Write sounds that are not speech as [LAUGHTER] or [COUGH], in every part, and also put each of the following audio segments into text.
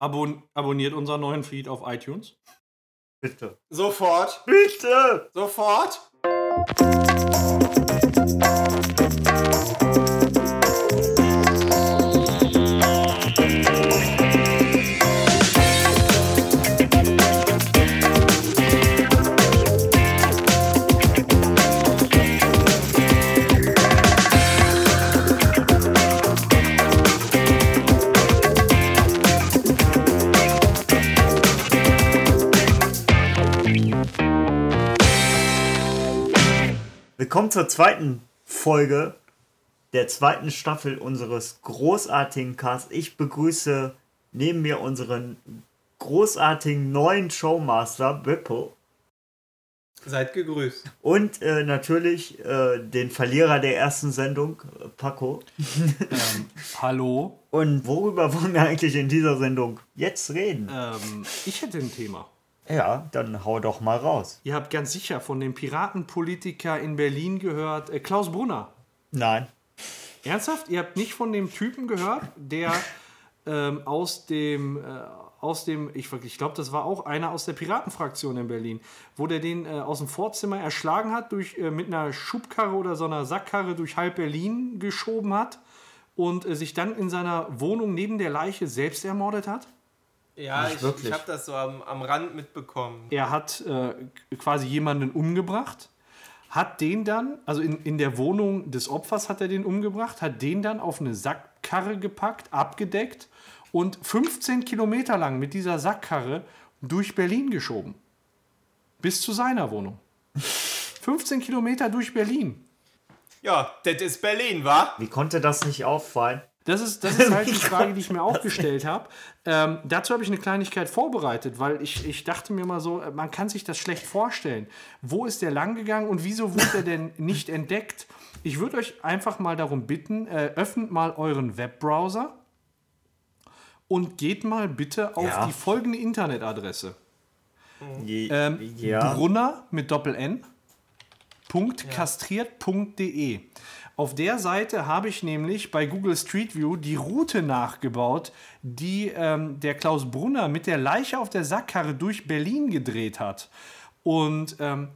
Abon abonniert unseren neuen Feed auf iTunes. Bitte. Sofort. Bitte! Sofort. Willkommen zur zweiten Folge der zweiten Staffel unseres großartigen Casts. Ich begrüße neben mir unseren großartigen neuen Showmaster Bippo Seid gegrüßt. und äh, natürlich äh, den Verlierer der ersten Sendung, Paco. Ähm, hallo. Und worüber wollen wir eigentlich in dieser Sendung jetzt reden? Ähm, ich hätte ein Thema. Ja, dann hau doch mal raus. Ihr habt ganz sicher von dem Piratenpolitiker in Berlin gehört, äh, Klaus Brunner. Nein. Ernsthaft? Ihr habt nicht von dem Typen gehört, der ähm, aus dem, äh, aus dem, ich, ich glaube, das war auch einer aus der Piratenfraktion in Berlin, wo der den äh, aus dem Vorzimmer erschlagen hat, durch, äh, mit einer Schubkarre oder so einer Sackkarre durch halb Berlin geschoben hat und äh, sich dann in seiner Wohnung neben der Leiche selbst ermordet hat? Ja, Nicht ich, wirklich. ich habe das so am, am Rand mitbekommen. Er hat äh, quasi jemanden umgebracht, hat den dann, also in, in der Wohnung des Opfers hat er den umgebracht, hat den dann auf eine Sackkarre gepackt, abgedeckt und 15 Kilometer lang mit dieser Sackkarre durch Berlin geschoben. Bis zu seiner Wohnung. [LAUGHS] 15 Kilometer durch Berlin. Ja, das ist Berlin, wa? Wie konnte das nicht auffallen? Das ist, das ist halt die [LAUGHS] Frage, die ich mir auch gestellt habe. Ähm, dazu habe ich eine Kleinigkeit vorbereitet, weil ich, ich dachte mir mal so, äh, man kann sich das schlecht vorstellen. Wo ist der lang gegangen und wieso wurde er denn [LAUGHS] nicht entdeckt? Ich würde euch einfach mal darum bitten, äh, öffnet mal euren Webbrowser und geht mal bitte auf Ja. die folgende Internetadresse. Je, Ähm, ja. Brunner mit Doppel-N. Kastriert.de. Auf der Seite habe ich nämlich bei Google Street View die Route nachgebaut, die ähm, der Klaus Brunner mit der Leiche auf der Sackkarre durch Berlin gedreht hat. Und ähm,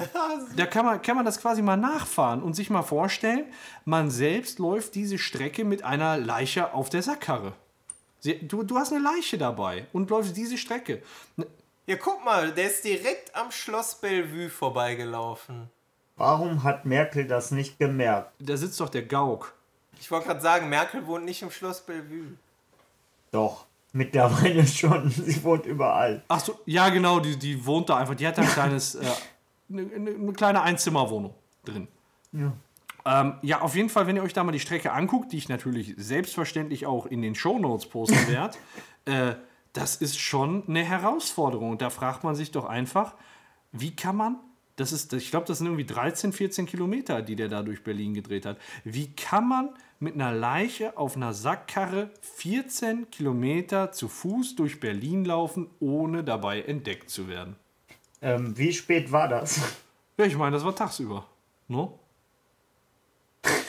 [LAUGHS] da kann man, kann man das quasi mal nachfahren und sich mal vorstellen, man selbst läuft diese Strecke mit einer Leiche auf der Sackkarre. Sie, du, du hast eine Leiche dabei und läufst diese Strecke. Ja, guck mal, der ist direkt am Schloss Bellevue vorbeigelaufen. Warum hat Merkel das nicht gemerkt? Da sitzt doch der Gauk. Ich wollte gerade sagen, Merkel wohnt nicht im Schloss Bellevue. Doch, mittlerweile [LAUGHS] schon. Sie wohnt überall. Ach so, ja genau, die, die wohnt da einfach. Die hat da ein kleines, äh, eine, eine, eine kleine Einzimmerwohnung drin. Ja. Ähm, ja, auf jeden Fall, wenn ihr euch da mal die Strecke anguckt, die ich natürlich selbstverständlich auch in den Shownotes posten [LAUGHS] werde, äh, das ist schon eine Herausforderung. Und da fragt man sich doch einfach, wie kann man, das ist, ich glaube, das sind irgendwie 13, 14 Kilometer, die der da durch Berlin gedreht hat. Wie kann man mit einer Leiche auf einer Sackkarre 14 Kilometer zu Fuß durch Berlin laufen, ohne dabei entdeckt zu werden? Ähm, wie spät war das? Ja, ich meine, das war tagsüber. No?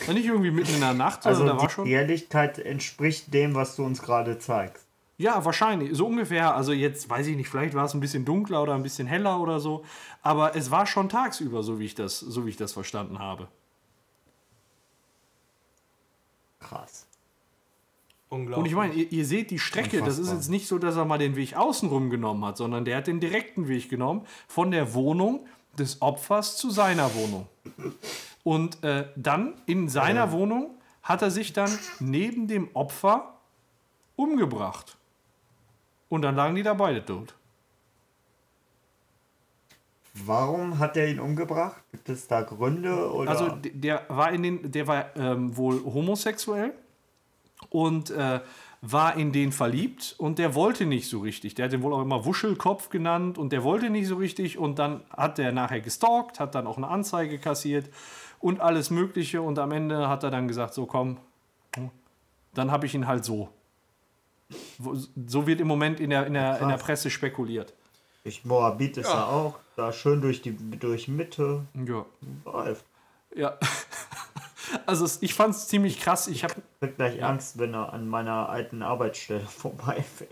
Ja, nicht irgendwie mitten in der Nacht, sondern Also da war die schon. Ehrlichkeit entspricht dem, was du uns gerade zeigst. Ja, wahrscheinlich. So ungefähr. Also jetzt weiß ich nicht, vielleicht war es ein bisschen dunkler oder ein bisschen heller oder so. Aber es war schon tagsüber, so wie ich das, so wie ich das verstanden habe. Krass. Unglaublich. Und ich meine, ihr, ihr seht die Strecke, das ist Unfassbar. jetzt nicht so, dass er mal den Weg außenrum genommen hat, sondern der hat den direkten Weg genommen von der Wohnung des Opfers zu seiner Wohnung. Und äh, dann in seiner Wohnung hat er sich dann neben dem Opfer umgebracht. Und dann lagen die da beide tot. Warum hat er ihn umgebracht? Gibt es da Gründe? Oder? Also der war in den, der war ähm, wohl homosexuell und äh, war in den verliebt und der wollte nicht so richtig. Der hat den wohl auch immer Wuschelkopf genannt und der wollte nicht so richtig und dann hat der nachher gestalkt, hat dann auch eine Anzeige kassiert und alles Mögliche und am Ende hat er dann gesagt, so komm, dann habe ich ihn halt so. So wird im Moment in der, in der, in der. Presse spekuliert. ich Moabit ist Ja. ja auch da schön durch die durch Mitte. Ja. Läuft. Ja. [LAUGHS] Also ich fand es ziemlich krass. Ich habe gleich Angst, wenn er an meiner alten Arbeitsstelle [LAUGHS] vorbeifährt.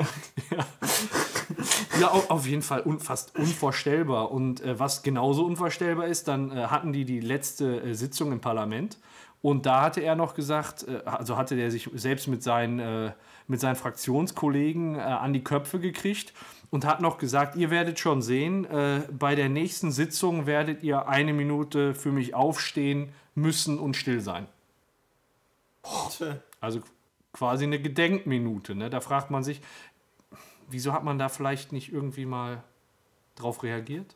Ja, au- auf jeden Fall un fast unvorstellbar. Und äh, was genauso unvorstellbar ist, dann äh, hatten die die letzte äh, Sitzung im Parlament und da hatte er noch gesagt, äh, also hatte er sich selbst mit seinen, äh, mit seinen Fraktionskollegen äh, an die Köpfe gekriegt und hat noch gesagt, ihr werdet schon sehen, äh, bei der nächsten Sitzung werdet ihr eine Minute für mich aufstehen müssen und still sein. Also quasi eine Gedenkminute. Ne? Da fragt man sich, wieso hat man da vielleicht nicht irgendwie mal drauf reagiert?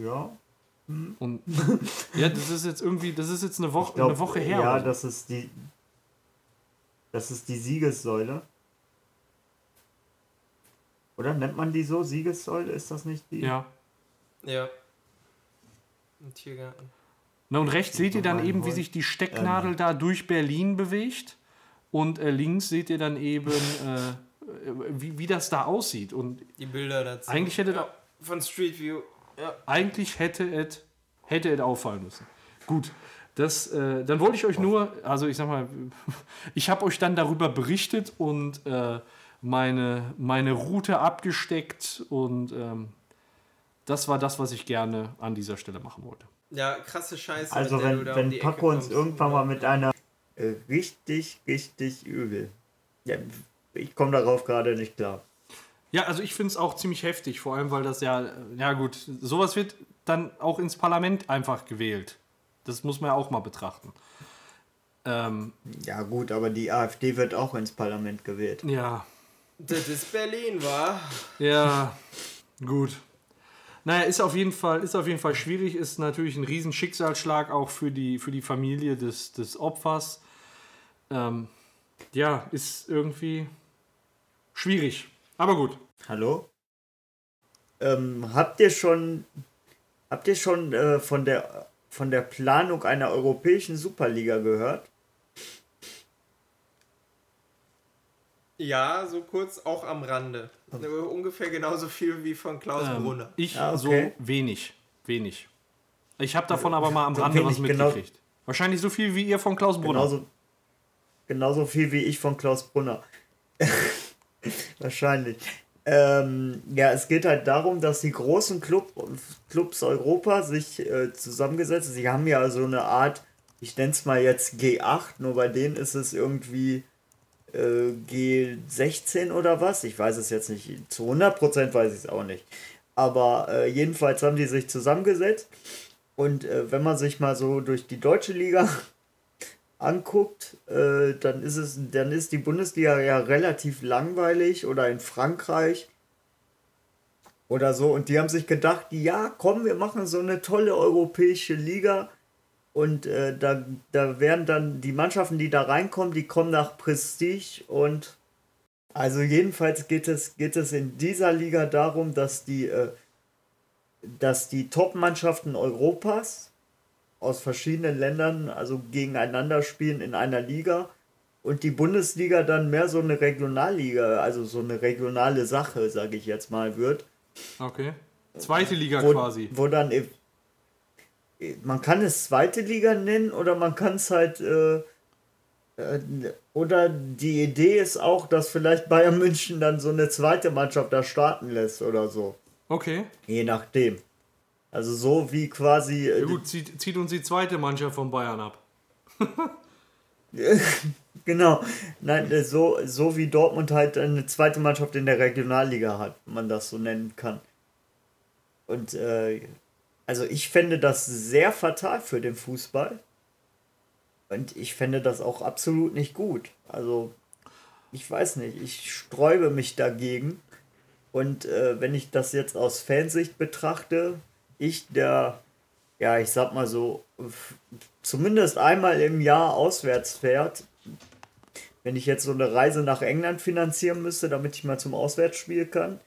Ja. Und [LAUGHS] ja, das ist jetzt irgendwie, das ist jetzt eine Woche, glaub, eine Woche her. Ja, oder das ist die. Das ist die Siegessäule. Oder nennt man die so? Siegessäule? Ist das nicht die? ja. Ja. Im Tiergarten. Na, und rechts seht ihr dann eben, wie sich die Stecknadel da durch Berlin bewegt. Und äh, links seht ihr dann eben, [LAUGHS] äh, wie, wie das da aussieht. Und Die Bilder dazu. Eigentlich hätte- ja, von Street View. Ja. eigentlich hätte es hätte es auffallen müssen. Gut, das, äh, dann wollte ich euch nur, also ich sag mal, [LAUGHS] ich habe euch dann darüber berichtet und äh, meine, meine Route abgesteckt und ähm, das war das, was ich gerne an dieser Stelle machen wollte. ja, krasse Scheiße. Also wenn, da um wenn Ecke Paco uns kommst. irgendwann mal mit einer äh, richtig, richtig übel. Ja, ich komme darauf gerade nicht klar. Ja, also ich finde es auch ziemlich heftig, vor allem weil das ja, ja gut, sowas wird dann auch ins Parlament einfach gewählt. Das muss man ja auch mal betrachten. Ähm, Ja gut, aber die AfD wird auch ins Parlament gewählt. ja, Das ist Berlin, war. Ja, gut. Naja, ist auf jeden Fall, ist auf jeden Fall schwierig, ist natürlich ein riesen Schicksalsschlag auch für die, für die Familie des, des Opfers. Ähm, ja, ist irgendwie schwierig. Aber gut. Hallo? Ähm, habt ihr schon, habt ihr schon äh, von, der, von der Planung einer europäischen Superliga gehört? Ja, so kurz auch am Rande. Ungefähr genauso viel wie von Klaus Ähm, Brunner. ich Ah, okay. so wenig. Wenig. Ich habe davon aber mal am So Rande was genau- mitgekriegt. Wahrscheinlich so viel wie ihr von Klaus Brunner. Genauso, genauso viel wie ich von Klaus Brunner. [LAUGHS] Wahrscheinlich. Ähm, ja, es geht halt darum, dass die großen Club, Clubs Europa sich äh, zusammengesetzt haben. Sie haben ja so eine Art, ich nenne es mal jetzt G8, nur bei denen ist es irgendwie äh, G16 oder was. Ich weiß es jetzt nicht. Zu 100% weiß ich es auch nicht. Aber äh, jedenfalls haben die sich zusammengesetzt. Und äh, wenn man sich mal so durch die deutsche Liga anguckt, äh, dann ist es, dann ist die Bundesliga ja relativ langweilig oder in Frankreich oder so. Und die haben sich gedacht, ja, komm, wir machen so eine tolle europäische Liga. Und äh, da, da werden dann die Mannschaften, die da reinkommen, die kommen nach Prestige und also jedenfalls geht es, geht es in dieser Liga darum, dass die, äh, dass die Top-Mannschaften Europas aus verschiedenen Ländern also gegeneinander spielen in einer Liga und die Bundesliga dann mehr so eine Regionalliga, also so eine regionale Sache, sage ich jetzt mal, wird. Okay. Zweite Liga Wo, quasi. wo dann e- man kann es zweite Liga nennen oder man kann es halt äh, äh, oder die Idee ist auch, dass vielleicht Bayern München dann so eine zweite Mannschaft da starten lässt oder so. Okay. Je nachdem. Also so wie quasi äh, Ja gut, zieht, zieht uns die zweite Mannschaft von Bayern ab. [LAUGHS] Genau. Nein, äh, so, so wie Dortmund halt eine zweite Mannschaft in der Regionalliga hat, wenn man das so nennen kann. Und äh, also ich fände das sehr fatal für den Fußball. Und ich fände das auch absolut nicht gut. Also, ich weiß nicht, ich sträube mich dagegen. Und äh, wenn ich das jetzt aus Fansicht betrachte, ich, der, ja, ich sag mal so, zumindest einmal im Jahr auswärts fährt, wenn ich jetzt so eine Reise nach England finanzieren müsste, damit ich mal zum Auswärtsspiel kann,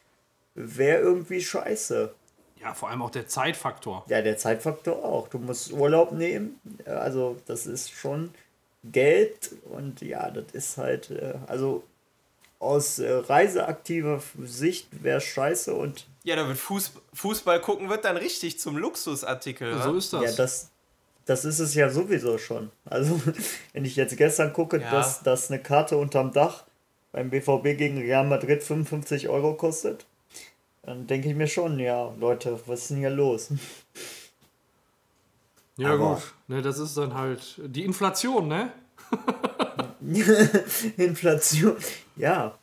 wäre irgendwie scheiße. Ja, vor allem auch der Zeitfaktor. Ja, der Zeitfaktor auch. Du musst Urlaub nehmen. Also, das ist schon Geld und ja, das ist halt, äh, also aus äh, reiseaktiver Sicht wäre scheiße und Ja, da wird Fuß, Fußball gucken wird dann richtig zum Luxusartikel. So wa? ist das. ja, das, das ist es ja sowieso schon. Also, [LAUGHS] wenn ich jetzt gestern gucke, Ja. dass, dass eine Karte unterm Dach beim BVB gegen Real Madrid 55 Euro kostet, dann denke ich mir schon, ja, Leute, was ist denn hier los? [LAUGHS] Ja, Aber- gut. Ne, das ist dann halt die Inflation, ne? [LAUGHS] Inflation, ja.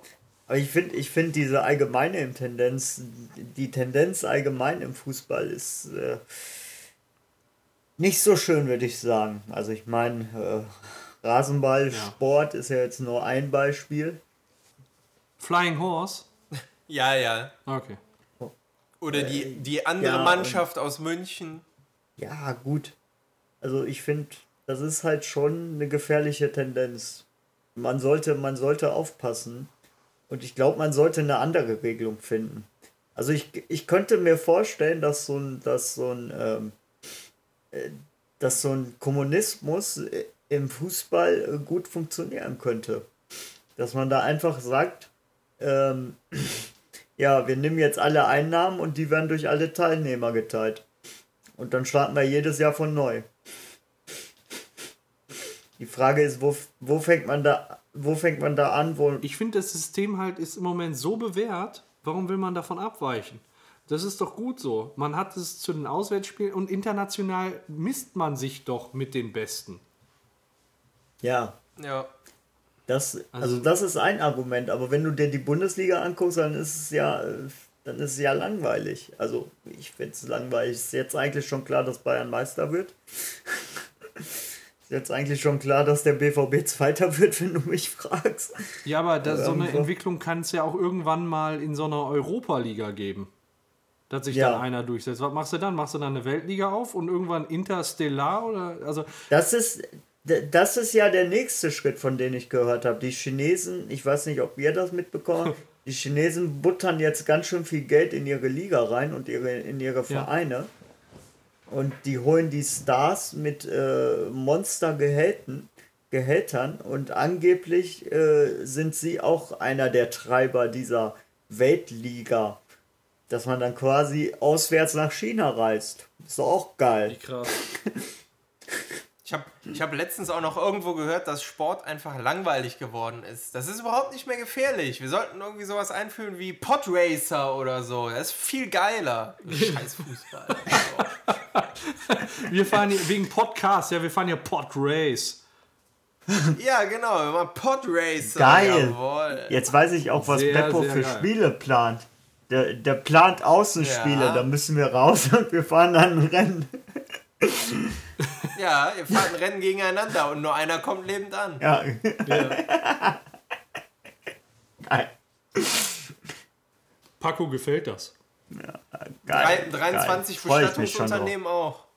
Aber ich finde, ich finde diese allgemeine Tendenz, die Tendenz allgemein im Fußball ist äh, nicht so schön, würde ich sagen. Also ich meine, äh, Rasenballsport ist ja jetzt nur ein Beispiel. Flying Horse. [LAUGHS] Ja, ja. Okay. Oder die, die andere ja, Mannschaft aus München. Ja, gut. Also ich finde, das ist halt schon eine gefährliche Tendenz. Man sollte, man sollte aufpassen. Und ich glaube, man sollte eine andere Regelung finden. Also ich, ich könnte mir vorstellen, dass so ein, dass so ein, ähm, äh, dass so ein Kommunismus äh, im Fußball äh, gut funktionieren könnte. Dass man da einfach sagt, ähm, [CLEARS THROAT] ja, wir nehmen jetzt alle Einnahmen und die werden durch alle Teilnehmer geteilt. Und dann starten wir jedes Jahr von neu. Die Frage ist, wo, wo fängt man da, wo fängt man da an, wo. Ich finde, das System halt ist im Moment so bewährt. Warum will man davon abweichen? Das ist doch gut so. Man hat es zu den Auswärtsspielen und international misst man sich doch mit den Besten. Ja, Ja. das, also, Also- das ist ein Argument, aber wenn du dir die Bundesliga anguckst, dann ist es ja, dann ist es ja langweilig. Also ich finde es langweilig. Ist jetzt eigentlich schon klar, dass Bayern Meister wird. [LAUGHS] ist jetzt eigentlich schon klar, dass der BVB Zweiter wird, wenn du mich fragst. Ja, aber das, so eine Irgendwo. Entwicklung kann es ja auch irgendwann mal in so einer Europa-Liga geben. Dass sich Ja. dann einer durchsetzt. Was machst du dann? Machst du dann eine Weltliga auf und irgendwann Interstellar oder also Das ist, das ist ja der nächste Schritt, von dem ich gehört habe. Die Chinesen, ich weiß nicht, ob ihr das mitbekommen [LAUGHS] die Chinesen buttern jetzt ganz schön viel Geld in ihre Liga rein und ihre, in ihre Vereine. Und die holen die Stars mit äh, Monstergehälten. Gehältern und angeblich äh, sind sie auch einer der Treiber dieser Weltliga. Dass man dann quasi auswärts nach China reist. Ist doch auch geil. krass. [LAUGHS] Ich habe ich hab letztens auch noch irgendwo gehört, dass Sport einfach langweilig geworden ist. Das ist überhaupt nicht mehr gefährlich. Wir sollten irgendwie sowas einführen wie Podracer oder so. Das ist viel geiler. Scheiß Fußball. Wir fahren hier wegen Podcast, ja, wir fahren hier Pod Race. ja, genau. Wir machen Podracer. Geil. Jawohl. Jetzt weiß ich auch, was Sehr, Beppo sehr für geil. Spiele plant. Der, der plant Außenspiele, Ja. da müssen wir raus [LAUGHS] und wir fahren dann ein Rennen. [LAUGHS] Ja, ihr fahrt ein Rennen gegeneinander und nur einer kommt lebend an. Ja, Ja. [LAUGHS] geil. Paco gefällt das. Drei, geil. 23 Freu ich mich schon drauf. Bestattungsunternehmen auch. [LAUGHS]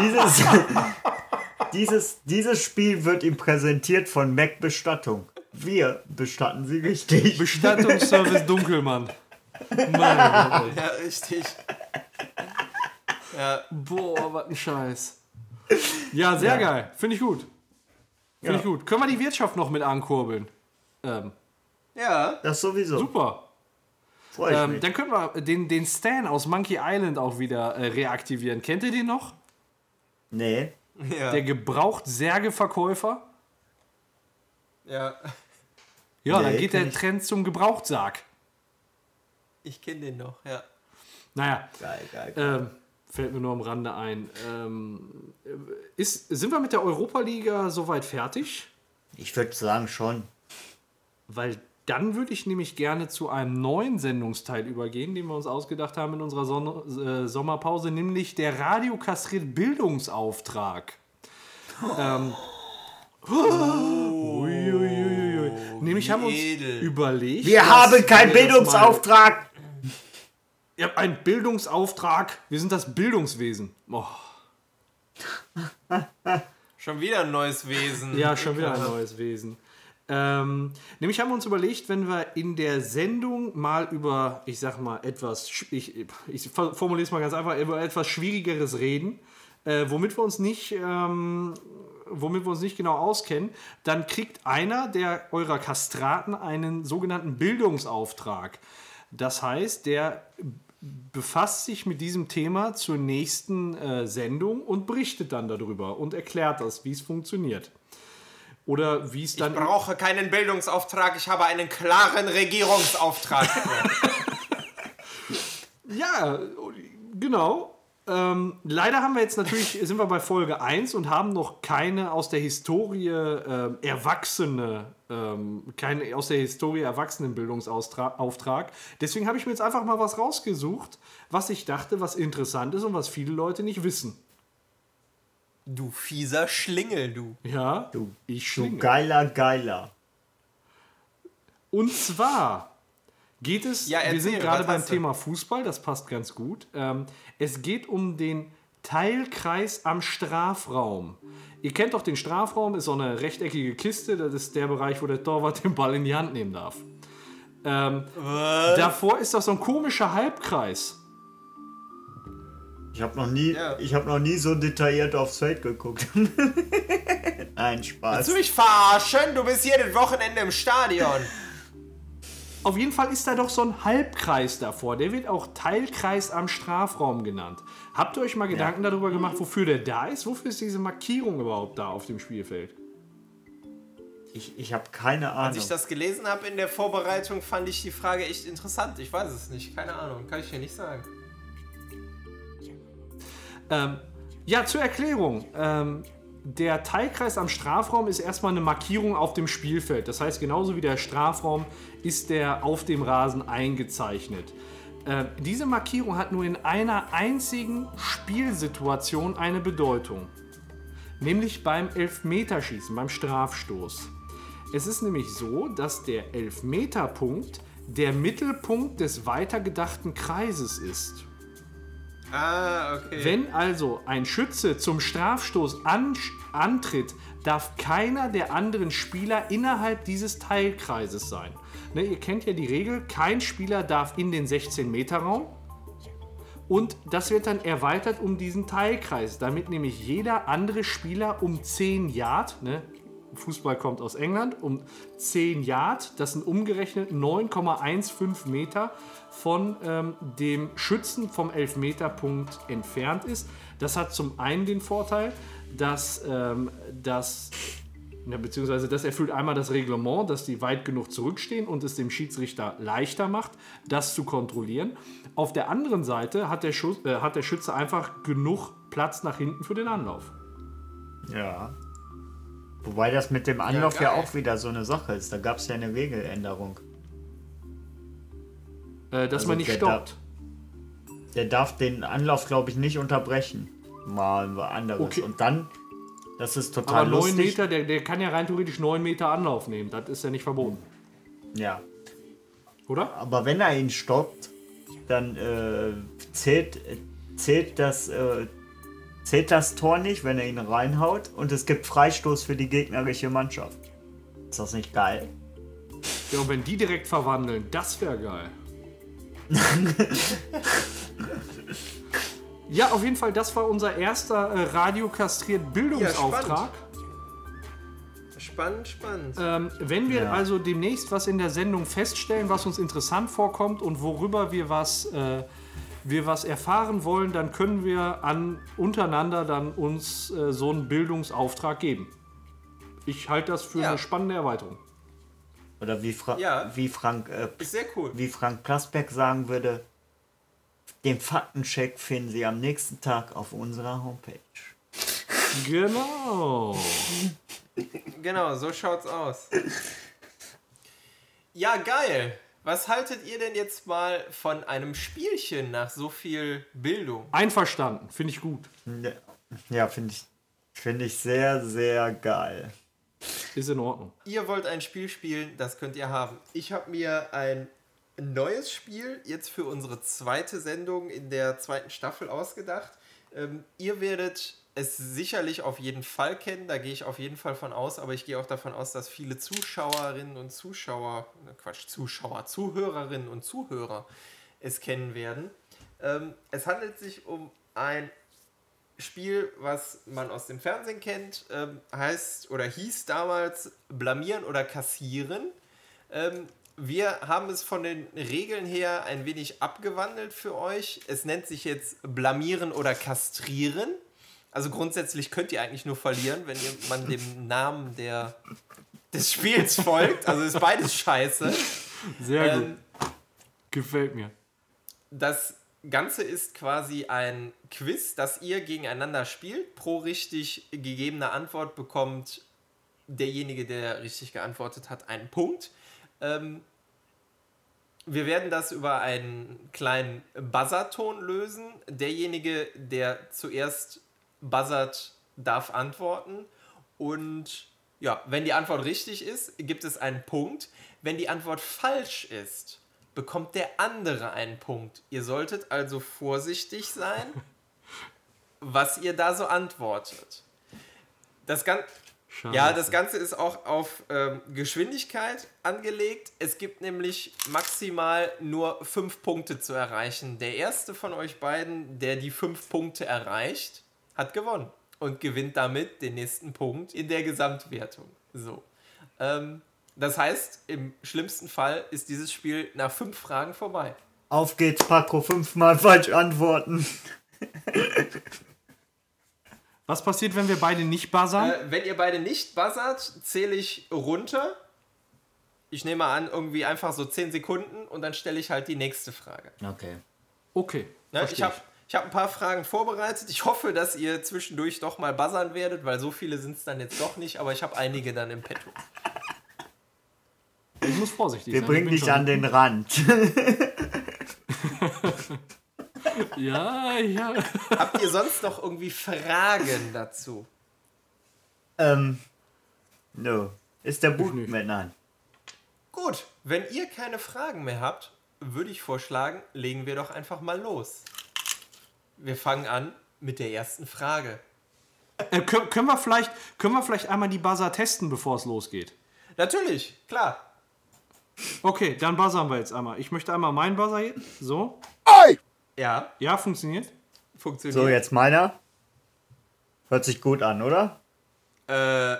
Dieses, dieses, dieses Spiel wird ihm präsentiert von Mac Bestattung. Wir bestatten sie richtig. Bestattungsservice Dunkelmann. Ey. Ja, richtig. Ja, Boah, was ein Scheiß. Ja, sehr geil. Finde ich gut. Finde Ja. ich gut. Können wir die Wirtschaft noch mit ankurbeln? Ähm, ja. Das sowieso. super. Freue ich Ähm, mich. dann können wir den, den Stan aus Monkey Island auch wieder äh, reaktivieren. Kennt ihr den noch? Nee. Ja. Der Gebraucht-Särge-Verkäufer? ja. Ja, Nee, dann geht der ich. Trend zum Gebrauchtsarg. Ich kenne den noch, ja. Naja, Geil, geil. geil. ähm, fällt mir nur am Rande ein. Ähm, ist, sind wir mit der Europa-Liga soweit fertig? Ich würde sagen schon. Weil dann würde ich nämlich gerne zu einem neuen Sendungsteil übergehen, den wir uns ausgedacht haben in unserer Sonne, äh, Sommerpause, nämlich der Radio kastriert Bildungsauftrag. Ähm, uiuiuiui. nämlich haben wir uns überlegt. Wir haben keinen Bildungsauftrag. Ihr habt einen Bildungsauftrag. Wir sind das Bildungswesen. Oh, [LAUGHS] Schon wieder ein neues Wesen. ja, schon wieder ein neues Wesen. Ähm, nämlich haben wir uns überlegt, wenn wir in der Sendung mal über, ich sag mal, etwas, ich, ich formuliere es mal ganz einfach, über etwas Schwierigeres reden, äh, womit wir uns nicht, ähm, womit wir uns nicht genau auskennen, dann kriegt einer der eurer Kastraten einen sogenannten Bildungsauftrag. Das heißt, der befasst sich mit diesem Thema zur nächsten äh, Sendung und berichtet dann darüber und erklärt das, wie es funktioniert. Oder wie es dann. Ich brauche keinen Bildungsauftrag, ich habe einen klaren Regierungsauftrag. [LAUGHS] ja, genau. Ähm, leider haben wir jetzt natürlich, [LAUGHS] sind wir bei Folge 1 und haben noch keine aus der Historie äh, erwachsene, ähm, keinen aus der Historie erwachsenen Bildungsauftrag. Deswegen habe ich mir jetzt einfach mal was rausgesucht, was ich dachte, was interessant ist und was viele Leute nicht wissen. Du fieser Schlingel, du. Ja, Du, ich du schlingel. geiler Geiler. Und zwar geht es, Ja, wir sind erzähl, gerade beim? Thema Fußball, das passt ganz gut. Ähm, es geht um den Teilkreis am Strafraum. Ihr kennt doch den Strafraum, ist so eine rechteckige Kiste, das ist der Bereich, wo der Torwart den Ball in die Hand nehmen darf. Ähm, davor ist das so ein komischer Halbkreis. Ich habe noch nie, Ja. ich habe noch nie so detailliert aufs Feld geguckt. [LAUGHS] Nein, Spaß. Willst du mich verarschen? Du bist jedes Wochenende im Stadion. Auf jeden Fall ist da doch so ein Halbkreis davor. Der wird auch Teilkreis am Strafraum genannt. Habt ihr euch mal Gedanken darüber gemacht, wofür der da ist? Wofür ist diese Markierung überhaupt da auf dem Spielfeld? Ich, ich habe keine Ahnung. Als ich das gelesen habe in der Vorbereitung, fand ich die Frage echt interessant. Ich weiß es nicht, keine Ahnung, kann ich dir nicht sagen. Ähm, ja, zur Erklärung. Ähm, der Teilkreis am Strafraum ist erstmal eine Markierung auf dem Spielfeld. Das heißt, genauso wie der Strafraum ist der auf dem Rasen eingezeichnet. Ähm, diese Markierung hat nur in einer einzigen Spielsituation eine Bedeutung. Nämlich beim Elfmeterschießen, beim Strafstoß. Es ist nämlich so, dass der Elfmeterpunkt der Mittelpunkt des weitergedachten Kreises ist. Ah, okay. Wenn also ein Schütze zum Strafstoß an, antritt, darf keiner der anderen Spieler innerhalb dieses Teilkreises sein. Ne, ihr kennt ja die Regel, kein Spieler darf in den 16-Meter-Raum. Und das wird dann erweitert um diesen Teilkreis, damit nämlich jeder andere Spieler um 10 Yard, ne, Fußball kommt aus England, um 10 Yard, das sind umgerechnet 9,15 Meter, von ähm, dem Schützen vom Elfmeterpunkt entfernt ist. Das hat zum einen den Vorteil, dass ähm, das ja, beziehungsweise das erfüllt einmal das Reglement, dass die weit genug zurückstehen und es dem Schiedsrichter leichter macht, das zu kontrollieren. Auf der anderen Seite hat der, Schuss, äh, hat der Schütze einfach genug Platz nach hinten für den Anlauf. Ja. Wobei das mit dem Anlauf ja, geil. auch wieder so eine Sache ist. Da gab es ja eine Regeländerung. Äh, dass Also man nicht stoppt. Der darf den Anlauf, glaube ich, nicht unterbrechen. Mal anderes. Okay. Und dann, das ist total Aber 9 lustig. Meter, der, der kann ja rein theoretisch 9 Meter Anlauf nehmen. Das ist ja nicht verboten. Ja. Oder? Aber wenn er ihn stoppt, dann äh, zählt, zählt, das, äh, zählt das Tor nicht, wenn er ihn reinhaut. Und es gibt Freistoß für die gegnerische Mannschaft. Ist das nicht geil? Ja, und wenn die direkt verwandeln, das wäre geil. [LAUGHS] ja, auf jeden Fall, das war unser erster äh, radiokastriert Bildungsauftrag. Spannend, spannend. ähm, wenn wir Ja. also demnächst was in der Sendung feststellen, was uns interessant vorkommt und worüber wir was, äh, wir was erfahren wollen, dann können wir an, untereinander dann uns äh, so einen Bildungsauftrag geben. Ich halte das für Ja. eine spannende Erweiterung. Oder wie, Fra Ja. wie Frank äh, Ist sehr cool. wie Frank Plasberg sagen würde, den Faktencheck finden Sie am nächsten Tag auf unserer Homepage. Genau. Genau, so schaut's aus. Ja, geil. Was haltet ihr denn jetzt mal von einem Spielchen nach so viel Bildung? Einverstanden, finde ich gut. Ja, Ja, finde ich, finde ich sehr, sehr geil. Ist in Ordnung. Ihr wollt ein Spiel spielen, das könnt ihr haben. Ich habe mir ein neues Spiel jetzt für unsere zweite Sendung in der zweiten Staffel ausgedacht. Ähm, ihr werdet es sicherlich auf jeden Fall kennen, da gehe ich auf jeden Fall von aus, aber ich gehe auch davon aus, dass viele Zuschauerinnen und Zuschauer, ne, Quatsch, Zuschauer, Zuhörerinnen und Zuhörer es kennen werden. Ähm, es handelt sich um ein Spiel, was man aus dem Fernsehen kennt, ähm, heißt oder hieß damals Blamieren oder Kassieren. Ähm, wir haben es von den Regeln her ein wenig abgewandelt für euch. Es nennt sich jetzt blamieren oder kastrieren. Also grundsätzlich könnt ihr eigentlich nur verlieren, wenn ihr man dem Namen der, des Spiels folgt. Also ist beides scheiße. Sehr gut. Ähm, Gefällt mir. das Ganze ist quasi ein Quiz, das ihr gegeneinander spielt. Pro richtig gegebene Antwort bekommt derjenige, der richtig geantwortet hat, einen Punkt. Ähm, wir werden das über einen kleinen Buzzerton lösen. Derjenige, der zuerst buzzert, darf antworten. Und ja, wenn die Antwort richtig ist, gibt es einen Punkt. Wenn die Antwort falsch ist, bekommt der andere einen Punkt. Ihr solltet also vorsichtig sein, [LAUGHS] was ihr da so antwortet. Das Ganze. Ja, das Ganze ist auch auf ähm, Geschwindigkeit angelegt. Es gibt nämlich maximal nur fünf Punkte zu erreichen. Der erste von euch beiden, der die fünf Punkte erreicht, hat gewonnen und gewinnt damit den nächsten Punkt in der Gesamtwertung. So. Ähm, das heißt, im schlimmsten Fall ist dieses Spiel nach fünf Fragen vorbei. Auf geht's, Paco, fünfmal falsch antworten. Was passiert, wenn wir beide nicht buzzern? Äh, wenn ihr beide nicht buzzert, zähle ich runter. Ich nehme an, irgendwie einfach so 10 Sekunden und dann stelle ich halt die nächste Frage. Okay. okay. Ne? Ich habe ich hab ein paar Fragen vorbereitet. Ich hoffe, dass ihr zwischendurch doch mal buzzern werdet, weil so viele sind es dann jetzt doch nicht, aber ich habe einige dann im Petto. Ich muss vorsichtig Wir sein. bringen ich bin dich an den Rand. [LAUGHS] Ja, ja. Habt ihr sonst noch irgendwie Fragen dazu? ähm, no. Ist der Buch nicht. mit? Nein. Gut, wenn ihr keine Fragen mehr habt, würde ich vorschlagen, legen wir doch einfach mal los. Wir fangen an mit der ersten Frage. Äh, können, können, wir vielleicht, können wir vielleicht einmal die Buzzer testen, bevor es losgeht? Natürlich, klar. Okay, dann buzzern wir jetzt einmal. Ich möchte einmal meinen Buzzer hier. So. Ja, Ja, funktioniert. funktioniert. So, jetzt meiner. Hört sich gut an, oder? Äh,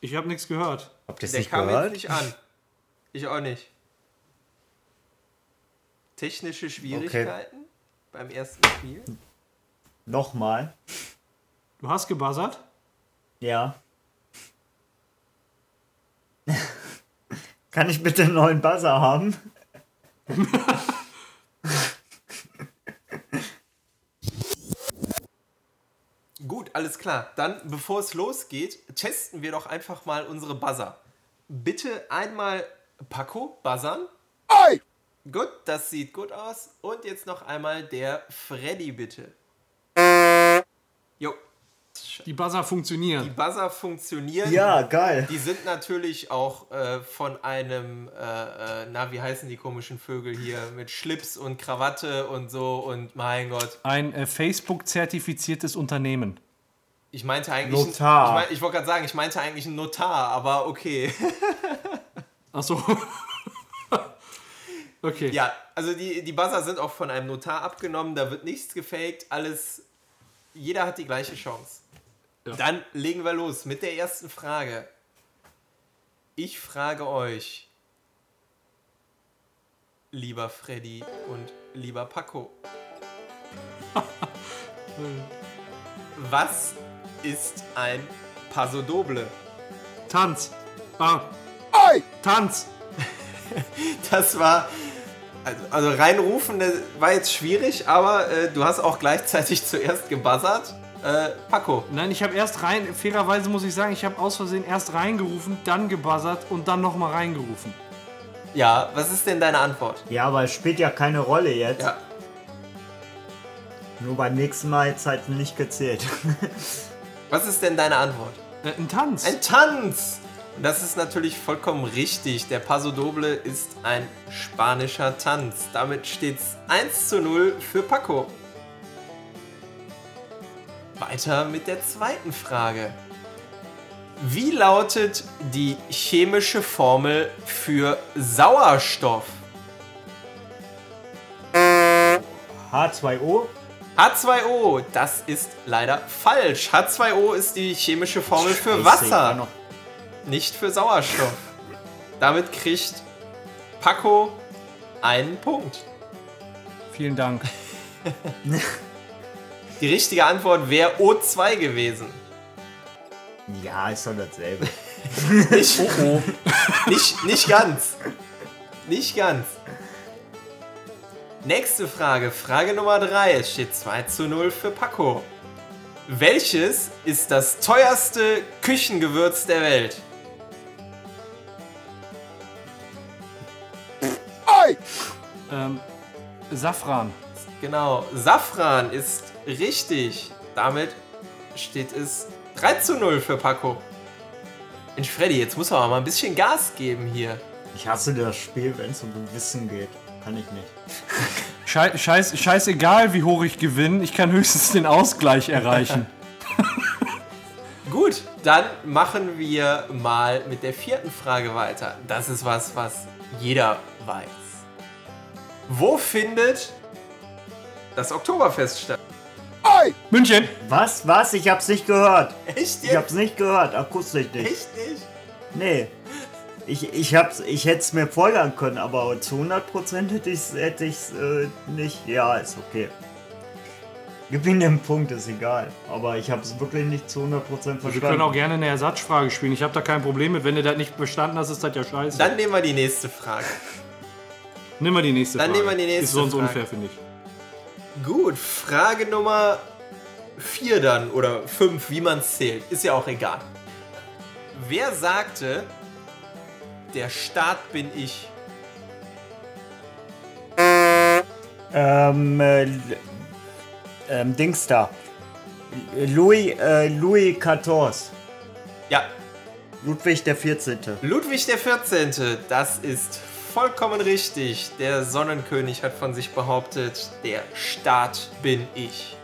Ich habe nichts gehört. Habt ihr es der nicht kam gehört? jetzt nicht an. Ich auch nicht. Technische Schwierigkeiten beim ersten Spiel. Nochmal. Du hast gebuzzert? Ja. Kann ich bitte einen neuen Buzzer haben? Gut, alles klar. Dann, bevor es losgeht, testen wir doch einfach mal unsere Buzzer. Bitte einmal Paco buzzern. Gut, das sieht gut aus. Und jetzt noch einmal der Freddy, bitte. Jo, Die Buzzer die funktionieren. Buzzer funktionieren. Ja, geil. Die sind natürlich auch äh, von einem, äh, äh, na, wie heißen die komischen Vögel hier, mit Schlips und Krawatte und so und mein Gott. Ein äh, Facebook-zertifiziertes Unternehmen. Ich meinte eigentlich. Notar. Ich, mein, ich wollte gerade sagen, ich meinte eigentlich einen Notar, aber okay. [LAUGHS] Achso. Okay. ja, also die, die Buzzer sind auch von einem Notar abgenommen, da wird nichts gefaked, alles. Jeder hat die gleiche Chance. Ja. Dann legen wir los mit der ersten Frage. Ich frage euch, lieber Freddy und lieber Paco, [LAUGHS] was ist ein Paso Doble? Tanz. Ah. Tanz. [LAUGHS] Das war. Also, also reinrufen das war jetzt schwierig, aber äh, du hast auch gleichzeitig [LAUGHS] zuerst gebuzzert. Äh, Paco. Nein, ich habe erst rein, fairerweise muss ich sagen, ich habe aus Versehen erst reingerufen, dann gebuzzert und dann nochmal reingerufen. Ja, was ist denn deine Antwort? Ja, aber es spielt ja keine Rolle jetzt. Ja, Nur beim nächsten Mal jetzt halt nicht gezählt. [LAUGHS] was ist denn deine Antwort? Äh, ein Tanz. Ein Tanz! Und das ist natürlich vollkommen richtig. Der Paso Doble ist ein spanischer Tanz. Damit steht's 1 zu 0 für Paco. Weiter mit der zweiten Frage. Wie lautet die chemische Formel für Sauerstoff? H2O? H2O, das ist leider falsch. H2O ist die chemische Formel für Wasser, nicht für Sauerstoff. Damit kriegt Paco einen Punkt. Vielen Dank. [LAUGHS] Die richtige Antwort wäre O2 gewesen. Ja, ist doch dasselbe. Nicht, [LAUGHS] [LAUGHS] nicht, nicht ganz. Nicht ganz. Nächste Frage, Frage Nummer 3. Es steht 2 zu 0 für Paco. Welches ist das teuerste Küchengewürz der Welt? Safran. Genau, Safran ist richtig. Damit steht es 3 zu 0 für Paco. Mensch, Freddy, jetzt muss man aber mal ein bisschen Gas geben hier. Ich hasse das Spiel, wenn es um Wissen geht. Kann ich nicht. [LAUGHS] Schei scheiß, scheißegal, wie hoch ich gewinne, ich kann höchstens den Ausgleich erreichen. [LAUGHS] Gut, dann machen wir mal mit der vierten Frage weiter. Das ist was, was jeder weiß. Wo findet das Oktoberfest statt? München! Was? Was? Ich hab's nicht gehört. Echt Ich hab's nicht gehört. Akustisch nicht. Echt nicht? Nee. Ich, ich, hab's, ich hätte es mir folgern können, aber zu 100% hätte ich es hätte ich's, äh, nicht. Ja, ist okay. Gib ihm den Punkt, ist egal. Aber ich habe es wirklich nicht zu 100% verstanden. Wir können auch gerne eine Ersatzfrage spielen. Ich habe da kein Problem mit. Wenn du das nicht bestanden hast, ist das ja scheiße. Dann nehmen wir die nächste Frage. Nehmen wir die nächste Dann Frage. nehmen wir die nächste Ist sonst Frage. unfair, finde ich. Gut, Frage Nummer 4 dann oder 5, wie man es zählt. Ist ja auch egal. Wer sagte, der Staat bin ich? Ähm, äh, ähm, Dings da. Louis, äh, Louis XIV. Ja, Ludwig der 14. Ludwig der 14., das ist vollkommen richtig. Der Sonnenkönig hat von sich behauptet, der Staat bin ich.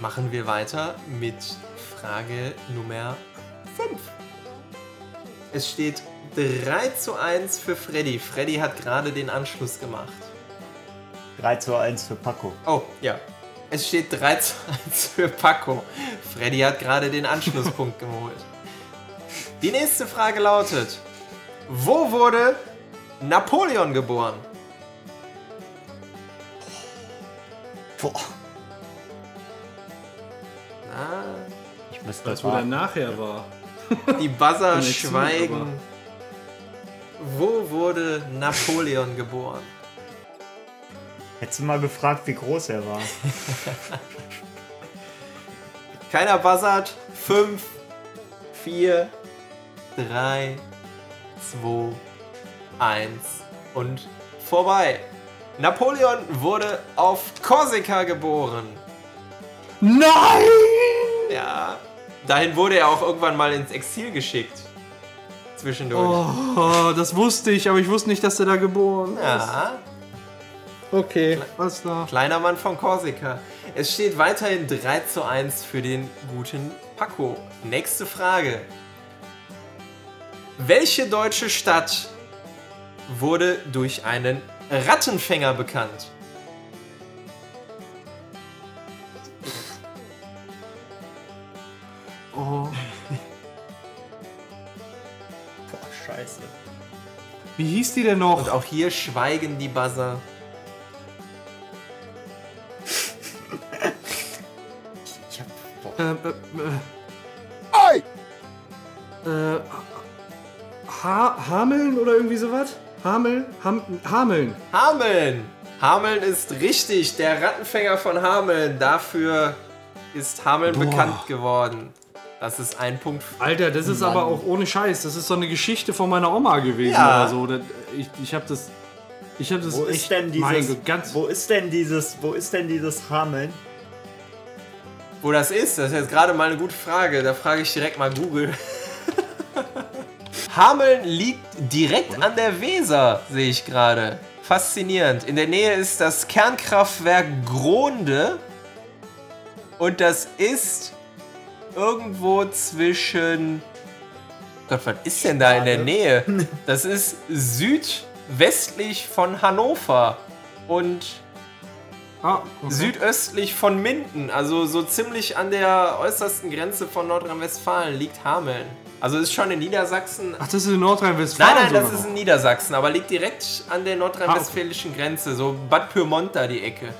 Machen wir weiter mit Frage Nummer 5. Es steht 3 zu 1 für Freddy. Freddy hat gerade den Anschluss gemacht. 3 zu 1 für Paco. Oh, ja. Es steht 3 zu 1 für Paco. Freddy hat gerade den Anschlusspunkt [LAUGHS] geholt. Die nächste Frage lautet: Wo wurde Napoleon geboren? Boah. Na, Ich müsste Als wo der nachher war. die Buzzer schweigen. Wo wurde Napoleon geboren? Hättest du mal gefragt, wie groß er war. Keiner buzzert. 5, 4, 3, 2, 1 und vorbei. Napoleon wurde auf Korsika geboren. Nein! Ja. Dahin wurde er auch irgendwann mal ins Exil geschickt. Zwischendurch. Oh, das wusste ich, aber ich wusste nicht, dass er da geboren ist. Ja, Okay, alles klar. kleiner Mann von Korsika. Es steht weiterhin 3 zu 1 für den guten Paco. Nächste Frage. Welche deutsche Stadt wurde durch einen Rattenfänger bekannt? Oh, [LAUGHS] Boah, scheiße. wie hieß die denn noch? Und auch hier schweigen die Buzzer. Ich hab. Boah. Äh, äh, äh, äh, ha Hameln oder irgendwie sowas? Hameln? Ham Hameln. Hameln! Hameln ist richtig, der Rattenfänger von Hameln. Dafür ist Hameln Boah. bekannt geworden. Das ist ein Punkt. Alter, das ist Mann. aber auch ohne Scheiß. Das ist so eine Geschichte von meiner Oma gewesen Ja. oder so. Das, ich ich habe das. Ich habe das Wo echt. ist denn dieses. Gott, ganz. wo ist denn dieses. Wo ist denn dieses Hameln? Wo das ist, das ist jetzt gerade mal eine gute Frage. Da frage ich direkt mal Google. [LAUGHS] Hameln liegt direkt an der Weser, sehe ich gerade. Faszinierend. In der Nähe ist das Kernkraftwerk Gronde. Und das ist irgendwo zwischen. Gott, was ist denn da in der. Nähe? [LAUGHS] Das ist südwestlich von Hannover. Und Ah, okay. Südöstlich von Minden, also so ziemlich an der äußersten Grenze von Nordrhein-Westfalen liegt Hameln. Also ist schon in Niedersachsen. Ach, das ist in Nordrhein-Westfalen. Nein, nein, sogar das ist in Niedersachsen, aber liegt direkt an der nordrhein-westfälischen Grenze, so Bad Pyrmont da die Ecke.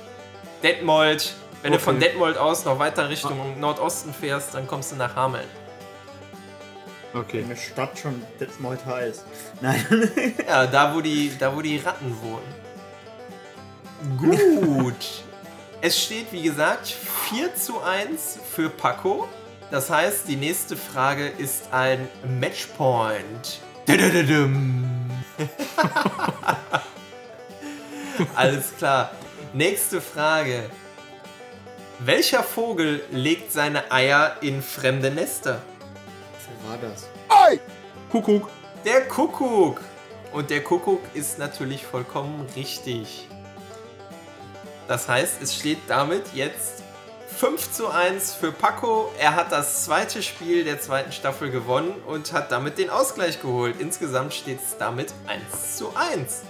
Detmold. Wenn du Okay. von Detmold aus noch weiter Richtung Nordosten fährst, dann kommst du nach Hameln. Okay. Eine Stadt schon Detmold heißt. [LAUGHS] Nein. Ja, da wo die, da wo die Ratten wohnen. Gut. [LAUGHS] es steht, wie gesagt, 4 zu 1 für Paco. Das heißt, die nächste Frage ist ein Matchpoint. [LAUGHS] Alles klar. Nächste Frage. Welcher Vogel legt seine Eier in fremde Nester? Wer war das? Kuckuck. Der Kuckuck. Und der Kuckuck ist natürlich vollkommen richtig. Das heißt, es steht damit jetzt 5 zu 1 für Paco. Er hat das zweite Spiel der zweiten Staffel gewonnen und hat damit den Ausgleich geholt. Insgesamt steht es damit 1 zu 1.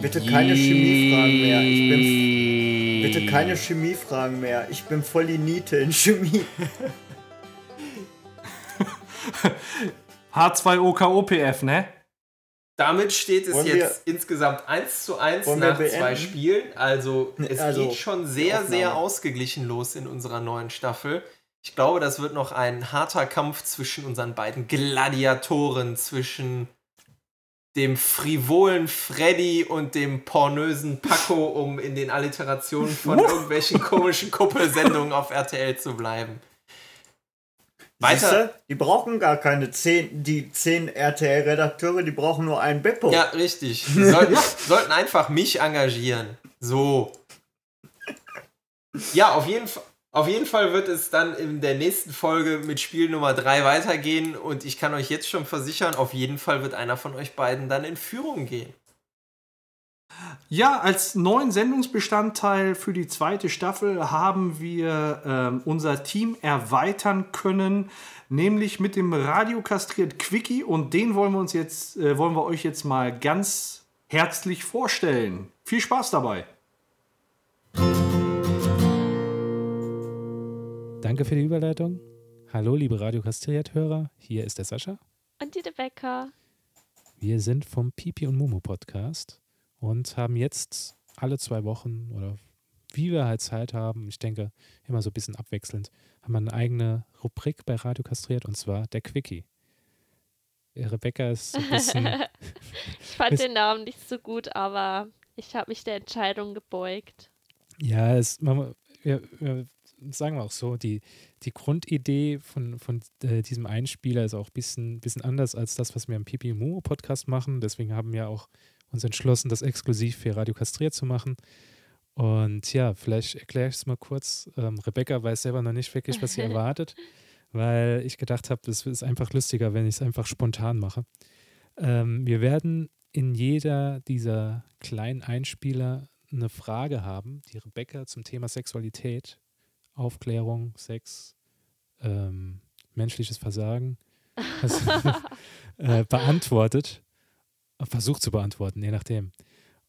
Bitte keine Chemiefragen mehr. Ich bin. Bitte keine Chemiefragen mehr. Ich bin voll die Niete in Chemie. H2OKOPF, ne? Damit steht es Wollen jetzt insgesamt 1 zu 1 Wollen wir nach zwei? Spielen. Also es Also, geht schon sehr, sehr ausgeglichen los in unserer neuen Staffel. Ich glaube, das wird noch ein harter Kampf zwischen unseren beiden Gladiatoren, zwischen dem frivolen Freddy und dem pornösen Paco, um in den Alliterationen von irgendwelchen komischen Kuppelsendungen auf RTL zu bleiben. Weiter. Siehste? Die brauchen gar keine 10, die 10 RTL-Redakteure, die brauchen nur einen Beppo. Ja, richtig. Wir sollten, sollten einfach mich engagieren. So. Ja, auf jeden, auf jeden Fall wird es dann in der nächsten Folge mit Spiel Nummer 3 weitergehen und ich kann euch jetzt schon versichern, auf jeden Fall wird einer von euch beiden dann in Führung gehen. Ja, als neuen Sendungsbestandteil für die zweite Staffel haben wir ähm, unser Team erweitern können, nämlich mit dem Radio kastriert Quickie und den wollen wir uns jetzt, äh, wollen wir euch jetzt mal ganz herzlich vorstellen. Viel Spaß dabei. Danke für die Überleitung. Hallo, liebe Radio Kastriert-Hörer. Hier ist der Sascha. Und die Rebecca. Wir sind vom Pipi und Momo Podcast und haben jetzt alle zwei Wochen oder wie wir halt Zeit haben, ich denke immer so ein bisschen abwechselnd, haben wir eine eigene Rubrik bei Radio Kastriert und zwar der Quickie. Äh, Rebecca ist so ein bisschen, [LAUGHS] Ich fand den Namen nicht so gut, aber ich habe mich der Entscheidung gebeugt. ja, es, man, wir, wir sagen wir auch so, die, die Grundidee von, von äh, diesem Einspieler ist auch ein bisschen, bisschen anders als das, was wir im Pipi und Momo Podcast machen. Deswegen haben wir auch uns entschlossen, das exklusiv für Radio Kastriert zu machen. Und ja, vielleicht erkläre ich es mal kurz. Ähm, Rebecca weiß selber noch nicht wirklich, was sie [LAUGHS] erwartet, weil ich gedacht habe, es ist einfach lustiger, wenn ich es einfach spontan mache. Ähm, wir werden in jeder dieser kleinen Einspieler eine Frage haben, die Rebecca zum Thema Sexualität, Aufklärung, Sex, ähm, menschliches Versagen also, [LAUGHS] [LAUGHS] äh, beantwortet, versucht zu beantworten, je nachdem.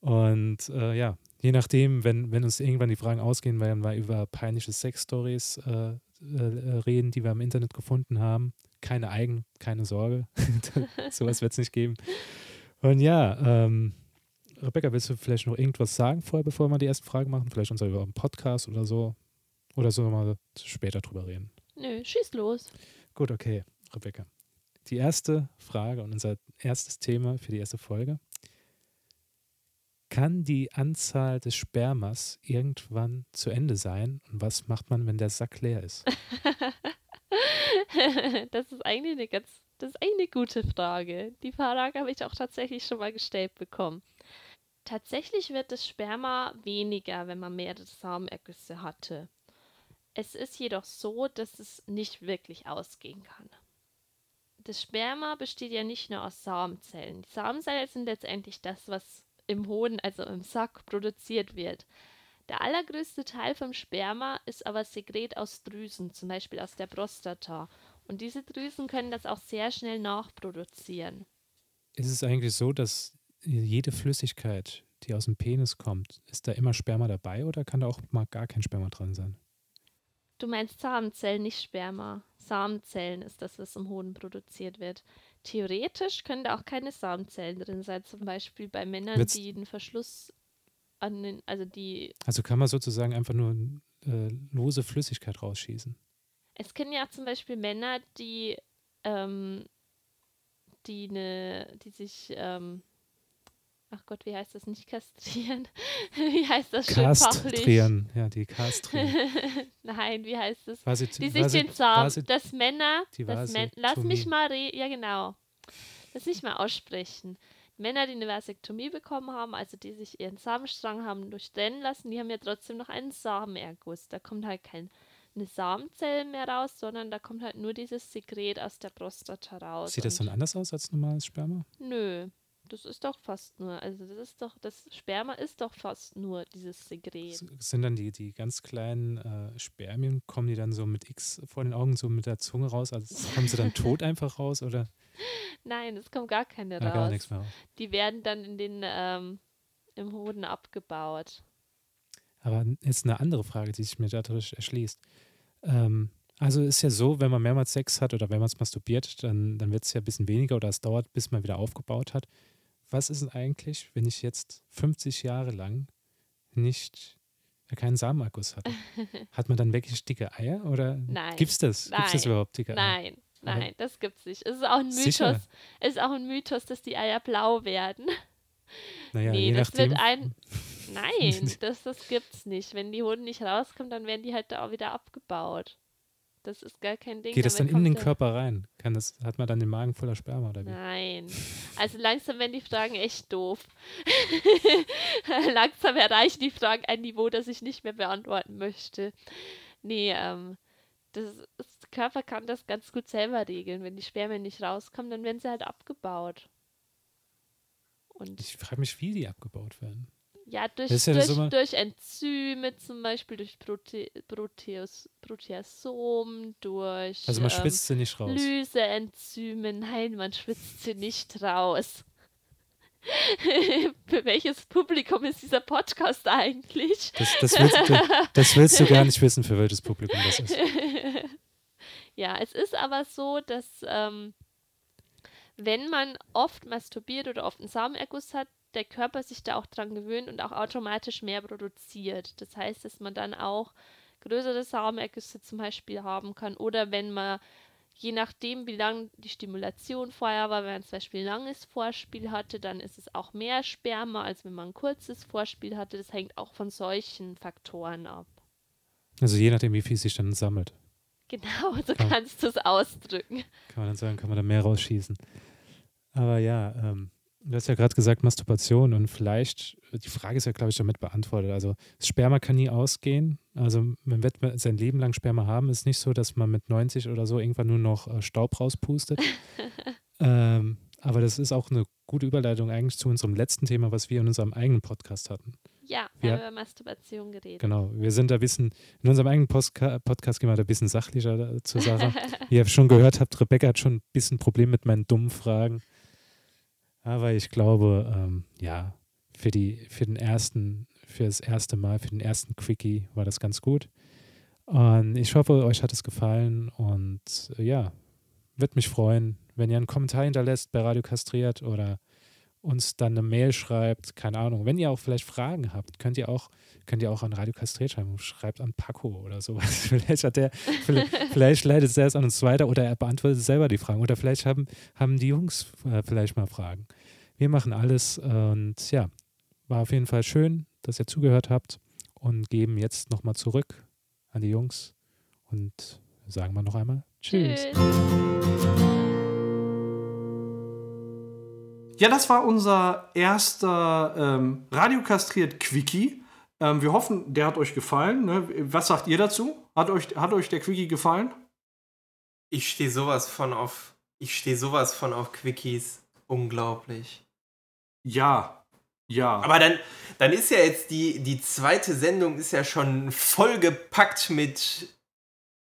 Und äh, ja, je nachdem, wenn, wenn uns irgendwann die Fragen ausgehen, werden wir über peinliche Sex-Stories äh, äh, reden, die wir im Internet gefunden haben. Keine Eigen, keine Sorge. [LAUGHS] Sowas wird es nicht geben. Und ja, ähm, Rebecca, willst du vielleicht noch irgendwas sagen vorher, bevor wir die ersten Fragen machen? Vielleicht uns über einen Podcast oder so? Oder sollen wir mal später drüber reden? Nö, schieß los. Gut, okay, Rebecca. Die erste Frage und unser erstes Thema für die erste Folge. Kann die Anzahl des Spermas irgendwann zu Ende sein? Und was macht man, wenn der Sack leer ist? [LAUGHS] das ist eigentlich eine ganz, das ist eine gute Frage. Die Frage habe ich auch tatsächlich schon mal gestellt bekommen. Tatsächlich wird das Sperma weniger, wenn man mehrere Samenergüsse hatte. Es ist jedoch so, dass es nicht wirklich ausgehen kann. Das Sperma besteht ja nicht nur aus Samenzellen. Die Samenzellen sind letztendlich das, was im Hoden, also im Sack, produziert wird. Der allergrößte Teil vom Sperma ist aber Sekret aus Drüsen, zum Beispiel aus der Prostata. Und diese Drüsen können das auch sehr schnell nachproduzieren. Ist es eigentlich so, dass jede Flüssigkeit, die aus dem Penis kommt, ist da immer Sperma dabei oder kann da auch mal gar kein Sperma dran sein? Du meinst Samenzellen, nicht Sperma. Samenzellen ist das, was im Hoden produziert wird. Theoretisch können da auch keine Samenzellen drin sein, zum Beispiel bei Männern, Wird's- die einen Verschluss an den, also die, Also kann man sozusagen einfach nur äh, lose Flüssigkeit rausschießen. es kennen ja auch zum Beispiel Männer, die, ähm, die ne, die sich, ähm, ach Gott, wie heißt das, nicht kastrieren? [LAUGHS] wie heißt das schön? Kastrieren, ja, die kastrieren. [LAUGHS] Nein, wie heißt das? Vasit die sich den Samen, Vasit dass Männer, die dass Män lass mich mal re ja genau, lass mich mal aussprechen. Männer, die eine Vasektomie bekommen haben, also die sich ihren Samenstrang haben durchtrennen lassen, die haben ja trotzdem noch einen Samenerguss. Da kommt halt keine Samenzelle mehr raus, sondern da kommt halt nur dieses Sekret aus der Prostata raus. Sieht das dann anders aus als normales Sperma? Nö, das ist doch fast nur, also das ist doch, das Sperma ist doch fast nur dieses Sekret. Sind dann die, die ganz kleinen äh, Spermien, kommen die dann so mit X vor den Augen, so mit der Zunge raus? Also [LAUGHS] kommen sie dann tot einfach raus oder Nein, es kommt gar keine ja, raus. gar nichts mehr raus? Die werden dann in den, ähm, im Hoden abgebaut. Aber jetzt eine andere Frage, die sich mir dadurch erschließt. Ähm, also ist ja so, wenn man mehrmals Sex hat oder wenn man es masturbiert, dann, dann wird es ja ein bisschen weniger oder es dauert, bis man wieder aufgebaut hat. Was ist denn eigentlich, wenn ich jetzt 50 Jahre lang nicht ja, keinen Samenakkus hatte? [LAUGHS] Hat man dann wirklich dicke Eier oder Nein. gibt's das? Gibt's das Nein. überhaupt dicke Eier? Nein, nein, das gibt's nicht. Es ist auch ein Mythos. Sicher? Es ist auch ein Mythos, dass die Eier blau werden. Naja, nee, das nachdem. wird ein. [LAUGHS] Nein, das, das gibt's nicht. Wenn die Hoden nicht rauskommen, dann werden die halt da auch wieder abgebaut. Das ist gar kein Ding. Geht das dann in den Körper rein? Kann das, hat man dann den Magen voller Sperma oder wie? Nein. [LAUGHS] Also langsam werden die Fragen echt doof. [LAUGHS] langsam erreichen die Fragen ein Niveau, das ich nicht mehr beantworten möchte. Nee, ähm, das, das der Körper kann das ganz gut selber regeln. Wenn die Spermien nicht rauskommen, dann werden sie halt abgebaut. Und Ich frage mich, wie die abgebaut werden. Ja, durch, ja durch, durch Enzyme zum Beispiel, durch Prote Proteus Proteasom, durch Also man ähm, schwitzt sie nicht raus. Lyseenzyme. Nein, man schwitzt sie nicht raus. [LAUGHS] Für welches Publikum ist dieser Podcast eigentlich? Das, das, willst, du, das willst du gar nicht wissen, für welches Publikum das ist. [LAUGHS] ja, es ist aber so, dass ähm, wenn man oft masturbiert oder oft einen Samenerguss hat, der Körper sich da auch dran gewöhnt und auch automatisch mehr produziert. Das heißt, dass man dann auch größere Samenergüsse zum Beispiel haben kann oder wenn man je nachdem, wie lang die Stimulation vorher war, wenn man zum Beispiel ein langes Vorspiel hatte, dann ist es auch mehr Sperma, als wenn man ein kurzes Vorspiel hatte. Das hängt auch von solchen Faktoren ab. Also je nachdem, wie viel sich dann sammelt. Genau, so Ja. kannst du es ausdrücken. Kann man dann sagen, kann man da mehr rausschießen. Aber ja, ähm, du hast ja gerade gesagt, Masturbation und vielleicht, die Frage ist ja, glaube ich, damit beantwortet. Also Sperma kann nie ausgehen. Also man wird sein Leben lang Sperma haben. Ist nicht so, dass man mit 90 oder so irgendwann nur noch äh, Staub rauspustet. [LAUGHS] ähm, aber das ist auch eine gute Überleitung eigentlich zu unserem letzten Thema, was wir in unserem eigenen Podcast hatten. Ja, wir haben über Masturbation geredet. Genau, wir sind da ein bisschen, in unserem eigenen Postka Podcast gehen wir da ein bisschen sachlicher da- zur Sache. [LAUGHS] Wie ihr schon gehört habt, Rebecca hat schon ein bisschen Problem mit meinen dummen Fragen. Aber ich glaube, ähm, ja, für, die, für den ersten, für das erste Mal, für den ersten Quickie war das ganz gut. Und ich hoffe, euch hat es gefallen und äh, ja, würde mich freuen, wenn ihr einen Kommentar hinterlässt bei Radio Kastriert oder uns dann eine Mail schreibt, keine Ahnung. Wenn ihr auch vielleicht Fragen habt, könnt ihr auch, könnt ihr auch an Radio Kastriert schreiben. Schreibt an Paco oder sowas. [LAUGHS] vielleicht hat der, vielleicht, vielleicht leitet er es an uns weiter oder er beantwortet selber die Fragen. Oder vielleicht haben, haben die Jungs äh, vielleicht mal Fragen. Wir machen alles und ja, war auf jeden Fall schön, dass ihr zugehört habt und geben jetzt nochmal zurück an die Jungs und sagen wir noch einmal Tschüss. Ja, das war unser erster ähm, radiokastriert Quickie. Ähm, wir hoffen, der hat euch gefallen. Ne? Was sagt ihr dazu? Hat euch, hat euch der Quickie gefallen? Ich stehe sowas von auf. Ich stehe sowas von auf Quickies. Unglaublich. Ja. Ja. Aber dann, dann ist ja jetzt die, die zweite Sendung ist ja schon vollgepackt mit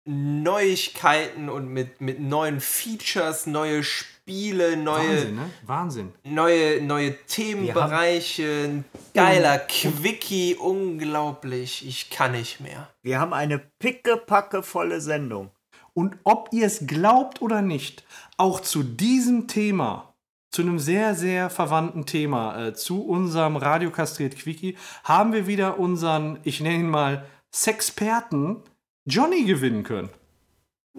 Neuigkeiten und mit, mit neuen Features, neue Spiele, neue, Wahnsinn, ne? Wahnsinn. neue, neue Themenbereiche, ein geiler Quickie, unglaublich. Ich kann nicht mehr. Wir haben eine pickepackevolle Sendung. Und ob ihr es glaubt oder nicht, auch zu diesem Thema, zu einem sehr, sehr verwandten Thema, äh, zu unserem Radiokastriert Quickie, haben wir wieder unseren, ich nenne ihn mal, Sexperten Johnny gewinnen können. [LAUGHS]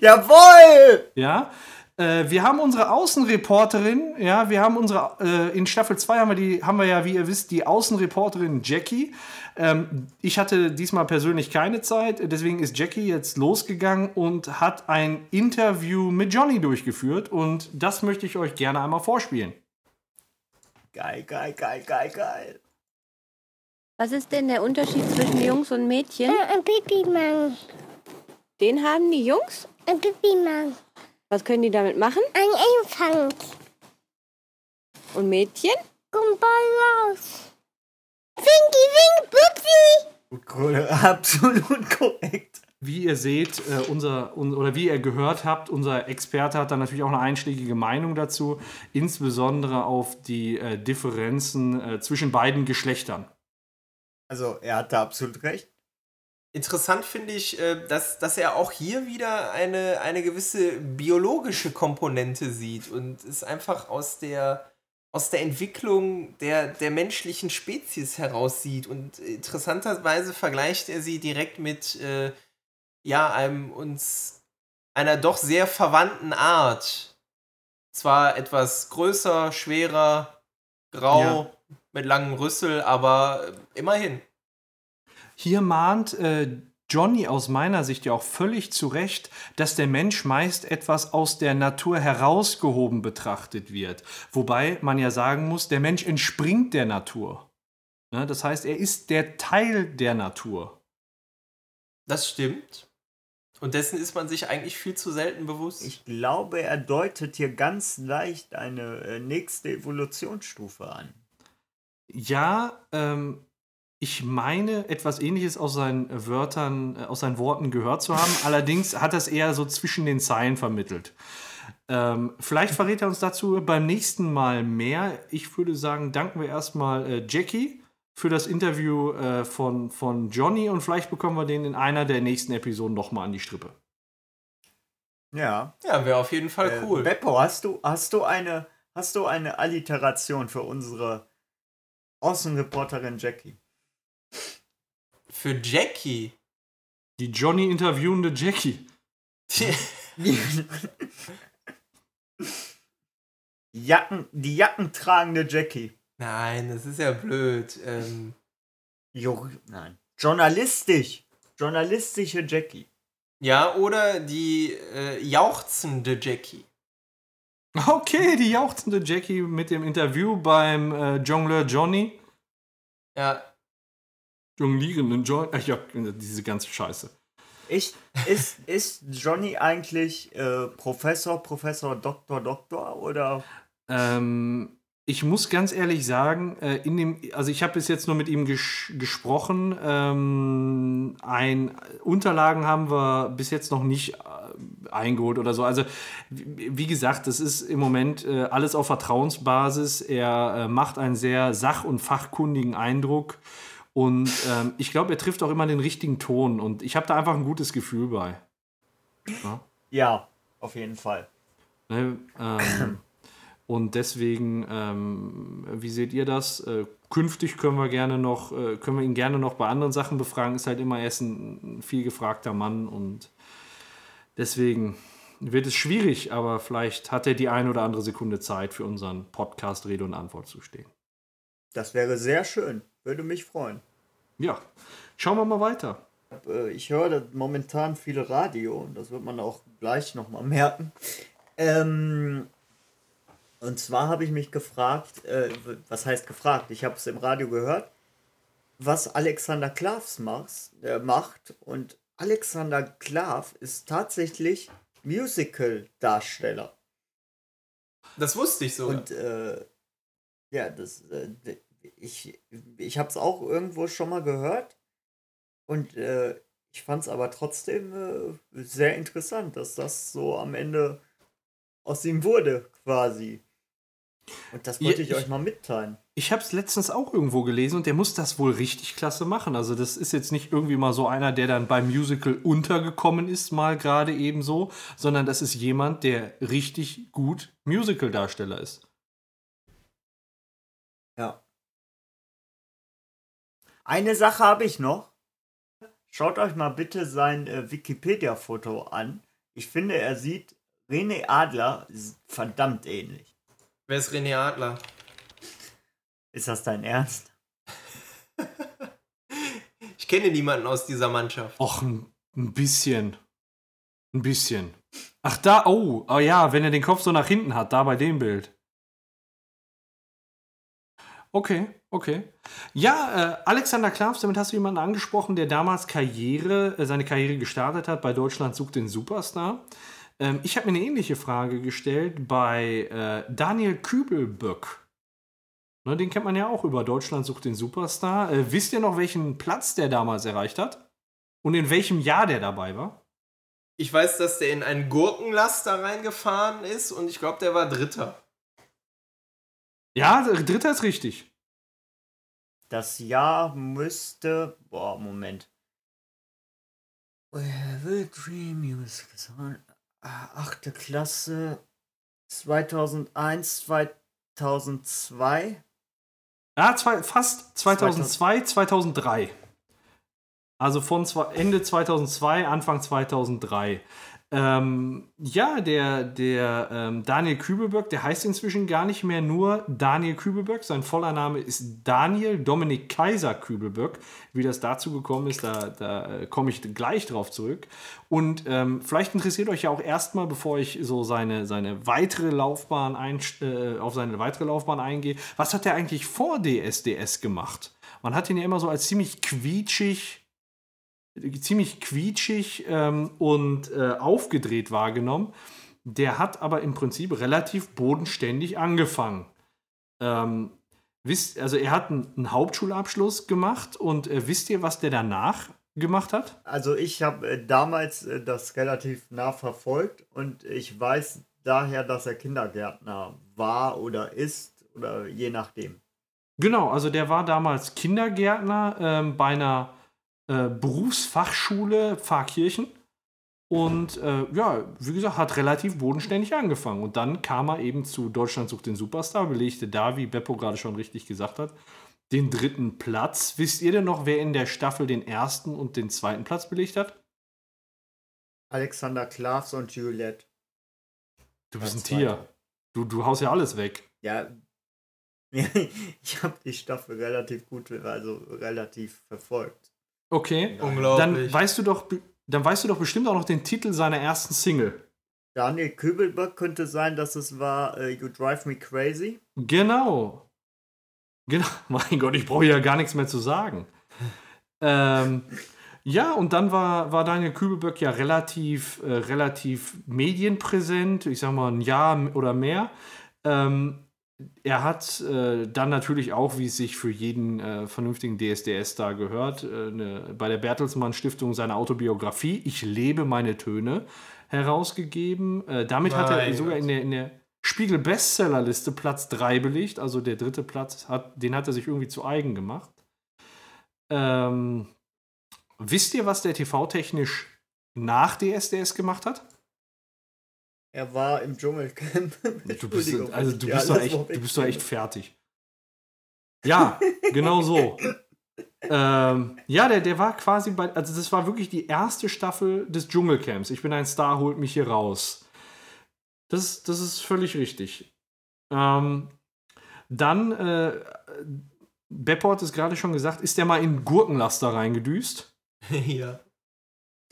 Jawohl! Ja. Äh, wir haben unsere Außenreporterin, ja, wir haben unsere, äh, in Staffel 2 haben wir die, haben wir ja, wie ihr wisst, die Außenreporterin Jackie. Ähm, ich hatte diesmal persönlich keine Zeit, deswegen ist Jackie jetzt losgegangen und hat ein Interview mit Johnny durchgeführt und das möchte ich euch gerne einmal vorspielen. Geil, geil, geil, geil, geil. Was ist denn der Unterschied zwischen Jungs und Mädchen? Äh, Ein Pipi-Mang. Den haben die Jungs. Ein Pipi-Mang. Was können die damit machen? Ein Elefant. Und Mädchen? Komm bald raus. Winky, wink, cool, [LAUGHS] absolut korrekt. Wie ihr seht, äh, unser, un, oder wie ihr gehört habt, unser Experte hat da natürlich auch eine einschlägige Meinung dazu, insbesondere auf die äh, Differenzen äh, zwischen beiden Geschlechtern. Also, er hatte absolut recht. Interessant finde ich, äh, dass, dass er auch hier wieder eine, eine gewisse biologische Komponente sieht und es einfach aus der, aus der Entwicklung der, der menschlichen Spezies heraussieht. Und interessanterweise vergleicht er sie direkt mit äh, ja, einem uns einer doch sehr verwandten Art. Zwar etwas größer, schwerer, grau, Ja. Mit langem Rüssel, aber äh, immerhin. Hier mahnt äh, Johnny aus meiner Sicht ja auch völlig zu Recht, dass der Mensch meist etwas aus der Natur herausgehoben betrachtet wird. Wobei man ja sagen muss, der Mensch entspringt der Natur. Ne, das heißt, er ist der Teil der Natur. Das stimmt. Und dessen ist man sich eigentlich viel zu selten bewusst. Ich glaube, er deutet hier ganz leicht eine äh, nächste Evolutionsstufe an. Ja, ähm, ich meine, etwas ähnliches aus seinen Wörtern, äh, aus seinen Worten gehört zu haben. [LAUGHS] Allerdings hat er es eher so zwischen den Zeilen vermittelt. Ähm, vielleicht verrät er uns dazu beim nächsten Mal mehr. Ich würde sagen, danken wir erstmal äh, Jackie für das Interview äh, von, von Johnny und vielleicht bekommen wir den in einer der nächsten Episoden nochmal an die Strippe. Ja. Ja, wäre auf jeden Fall Äh, cool. Beppo, hast du, hast du eine, hast du eine Alliteration für unsere Außenreporterin Jackie? Für Jackie. Die Johnny interviewende Jackie. Jacken, die Jacken tragende Jackie. Nein, das ist ja blöd. Ähm, Jo, nein. Journalistisch. Journalistische Jackie. ja, oder die äh, jauchzende Jackie. Okay, die jauchzende Jackie mit dem Interview beim äh, Jongleur Johnny. Ja, Jonglierenden Johnny. Ach ja, diese ganze Scheiße. Ich, ist, ist Johnny eigentlich äh, Professor, Professor, Doktor, Doktor oder? Ähm, ich muss ganz ehrlich sagen, äh, in dem, also ich habe bis jetzt nur mit ihm ges gesprochen. Ähm, ein, Unterlagen haben wir bis jetzt noch nicht äh, eingeholt oder so. Also wie, gesagt, das ist im Moment äh, alles auf Vertrauensbasis. Er äh, macht einen sehr sach- und fachkundigen Eindruck. Und ähm, ich glaube, er trifft auch immer den richtigen Ton. Und ich habe da einfach ein gutes Gefühl bei. Ja, auf jeden Fall. Ne, ähm, [CLEARS THROAT] und deswegen, ähm, wie seht ihr das? Äh, künftig können wir gerne noch, äh, können wir ihn gerne noch bei anderen Sachen befragen. Ist halt immer erst ein, ein viel gefragter Mann und deswegen wird es schwierig, aber vielleicht hat er die ein oder andere Sekunde Zeit für unseren Podcast Rede und Antwort zu stehen. Das wäre sehr schön. Würde mich freuen. Ja, schauen wir mal weiter. Äh, Ich höre momentan viel Radio und das wird man auch gleich nochmal merken. Ähm, und zwar habe ich mich gefragt, äh, was heißt gefragt? Ich habe es im Radio gehört, was Alexander Klavs macht, äh, macht. Und Alexander Klav ist tatsächlich Musical-Darsteller. das wusste ich sogar. Und äh, ja, das, äh, ich, ich habe es auch irgendwo schon mal gehört. Und äh, ich fand es aber trotzdem äh, sehr interessant, dass das so am Ende aus ihm wurde, quasi. Und das wollte Ja, ich euch ich- mal mitteilen. Ich habe es letztens auch irgendwo gelesen und der muss das wohl richtig klasse machen. Also das ist jetzt nicht irgendwie mal so einer, der dann beim Musical untergekommen ist, mal gerade eben so, sondern das ist jemand, der richtig gut Musical-Darsteller ist. Ja. Eine Sache habe ich noch. Schaut euch mal bitte sein äh, Wikipedia-Foto an. Ich finde, er sieht René Adler verdammt ähnlich. Wer ist René Adler? Ist das dein Ernst? [LAUGHS] Ich kenne niemanden aus dieser Mannschaft. Och, ein, ein bisschen. Ein bisschen. Ach, da, oh, oh ja, wenn er den Kopf so nach hinten hat, da bei dem Bild. Okay, okay. Ja, äh, Alexander Klavs, damit hast du jemanden angesprochen, der damals Karriere, äh, seine Karriere gestartet hat bei Deutschland sucht den Superstar. Ähm, ich habe mir eine ähnliche Frage gestellt bei äh, Daniel Kübelböck. Ne, den kennt man ja auch über Deutschland sucht den Superstar. Äh, wisst ihr noch, welchen Platz der damals erreicht hat? Und in welchem Jahr der dabei war? Ich weiß, dass der in einen Gurkenlaster reingefahren ist und ich glaube, der war Dritter. Ja, dritter ist richtig. Das Jahr müsste. Boah, Moment. Where will dream music on? Ah, Achte Klasse. 2001, 2002. Ja, zwei, fast 2002, 2003. Also von Ende 2002, Anfang 2003. Ähm, ja, der, der ähm, Daniel Kübelböck, der heißt inzwischen gar nicht mehr nur Daniel Kübelböck. Sein voller Name ist Daniel Dominik Kaiser Kübelböck. Wie das dazu gekommen ist, da, da äh, komme ich gleich drauf zurück. Und ähm, vielleicht interessiert euch ja auch erstmal, bevor ich so seine, seine weitere Laufbahn ein, äh, auf seine weitere Laufbahn eingehe, was hat er eigentlich vor DSDS gemacht? Man hat ihn ja immer so als ziemlich quietschig, ziemlich quietschig ähm, und äh, aufgedreht wahrgenommen. Der hat aber im Prinzip relativ bodenständig angefangen. Ähm, wisst, also er hat einen, einen Hauptschulabschluss gemacht und äh, wisst ihr, was der danach gemacht hat? Also ich habe äh, damals äh, das relativ nah verfolgt und ich weiß daher, dass er Kindergärtner war oder ist oder je nachdem. Genau, also der war damals Kindergärtner ähm, bei einer äh, Berufsfachschule Pfarrkirchen und äh, ja, wie gesagt, hat relativ bodenständig angefangen. Und dann kam er eben zu Deutschland sucht den Superstar, belegte da, wie Beppo gerade schon richtig gesagt hat, den dritten Platz. Wisst ihr denn noch, wer in der Staffel den ersten und den zweiten Platz belegt hat? Alexander Klavs und Juliette. Du bist ein Tier. Du, du haust ja alles weg. Ja, [LAUGHS] ich habe die Staffel relativ gut, also relativ verfolgt. Okay. Dann Unglaublich. weißt du doch, dann weißt du doch bestimmt auch noch den Titel seiner ersten Single. Daniel Kübelberg könnte sein, dass es war äh, You Drive Me Crazy. Genau. Genau. [LAUGHS] Mein Gott, ich brauche ja gar nichts mehr zu sagen. ähm, ja, und dann war, war Daniel Kübelböck ja relativ, äh, relativ medienpräsent, ich sag mal ein Jahr oder mehr. Ähm, er hat äh, dann natürlich auch, wie es sich für jeden äh, vernünftigen DSDS-Star gehört, äh, eine, bei der Bertelsmann Stiftung seine Autobiografie Ich lebe meine Töne herausgegeben. Äh, damit hat er sogar in der, in der Spiegel Bestsellerliste Platz 3 belegt. Also der dritte Platz, hat, den hat er sich irgendwie zu eigen gemacht. Ähm, wisst ihr, was der TV-technisch nach DSDS gemacht hat? Er war im Dschungelcamp. [LAUGHS] Du bist, also du bist, doch echt, du bist doch echt fertig. Ja, genau so. [LAUGHS] ähm, ja, der, der war quasi bei, also das war wirklich die erste Staffel des Dschungelcamps. Ich bin ein Star, holt mich hier raus. Das, das ist völlig richtig. Ähm, dann, äh, Beppo hat es gerade schon gesagt, ist der mal in Gurkenlaster reingedüst. [LAUGHS] ja.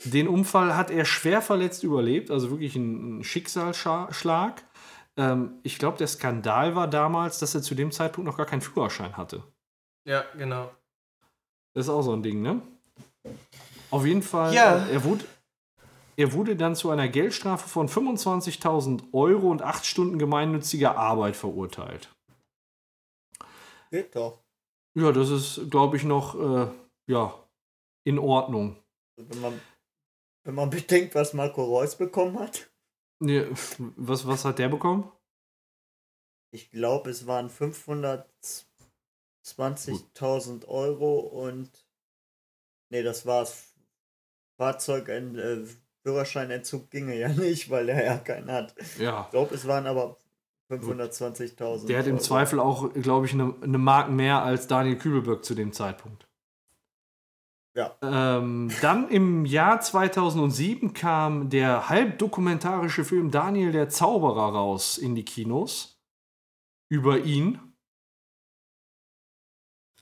Den Unfall hat er schwer verletzt überlebt, also wirklich ein, ein Schicksalsschlag. Ähm, ich glaube, der Skandal war damals, dass er zu dem Zeitpunkt noch gar keinen Führerschein hatte. Ja, genau. Das ist auch so ein Ding, ne? Auf jeden Fall, Ja. äh, er, wurde, er wurde dann zu einer Geldstrafe von 25.000 Euro und acht Stunden gemeinnütziger Arbeit verurteilt. Geht doch. Ja, das ist, glaube ich, noch äh, ja, in Ordnung. Wenn man, wenn man bedenkt, was Marco Reus bekommen hat. Nee, was, was hat der bekommen? Ich glaube, es waren 520.000 Euro und. Nee, das war's. Fahrzeug, äh, Führerscheinentzug ginge ja [LAUGHS] nicht, weil er ja keinen hat. Ja. Ich glaube, es waren aber 520.000. Der hat im Euro. Zweifel auch, glaube ich, eine, eine Mark mehr als Daniel Kübelberg zu dem Zeitpunkt. Ja. Ähm, dann im Jahr 2007 kam der halbdokumentarische Film Daniel der Zauberer raus in die Kinos. Über ihn.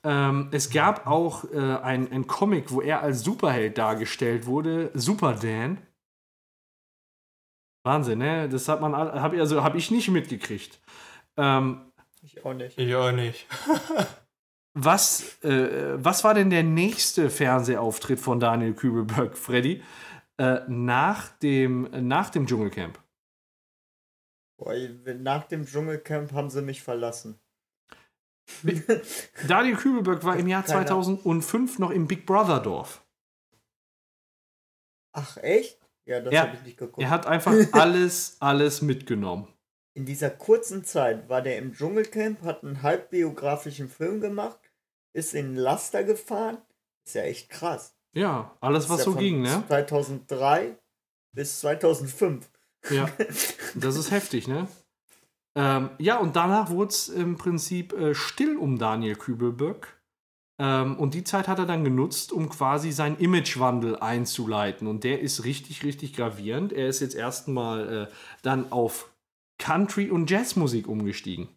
Ähm, es gab auch äh, ein, ein Comic, wo er als Superheld dargestellt wurde, Super Dan. Wahnsinn, ne? Das hat man, habe also, hab ich nicht mitgekriegt. Ähm, Ich auch nicht. Ich auch nicht. [LAUGHS] was, äh, was war denn der nächste Fernsehauftritt von Daniel Kübelberg, Freddy, äh, nach, dem, nach dem Dschungelcamp? Nach dem Dschungelcamp haben sie mich verlassen. [LAUGHS] Daniel Kübelberg war im Jahr Keine- 2005 noch im Big Brother Dorf. Ach, echt? Ja, das habe ich nicht geguckt. Er hat einfach [LAUGHS] alles, alles mitgenommen. In dieser kurzen Zeit war der im Dschungelcamp, hat einen halbbiografischen Film gemacht, ist in Laster gefahren. Ist ja echt krass. Ja, alles, was ja so von ging, ne? 2003 bis 2005. Ja, [LAUGHS] das ist heftig, ne? Ähm, ja, und danach wurde es im Prinzip äh, still um Daniel Kübelböck. Ähm, und die Zeit hat er dann genutzt, um quasi seinen Imagewandel einzuleiten. Und der ist richtig, richtig gravierend. Er ist jetzt erstmal äh, dann auf Country- und Jazzmusik umgestiegen.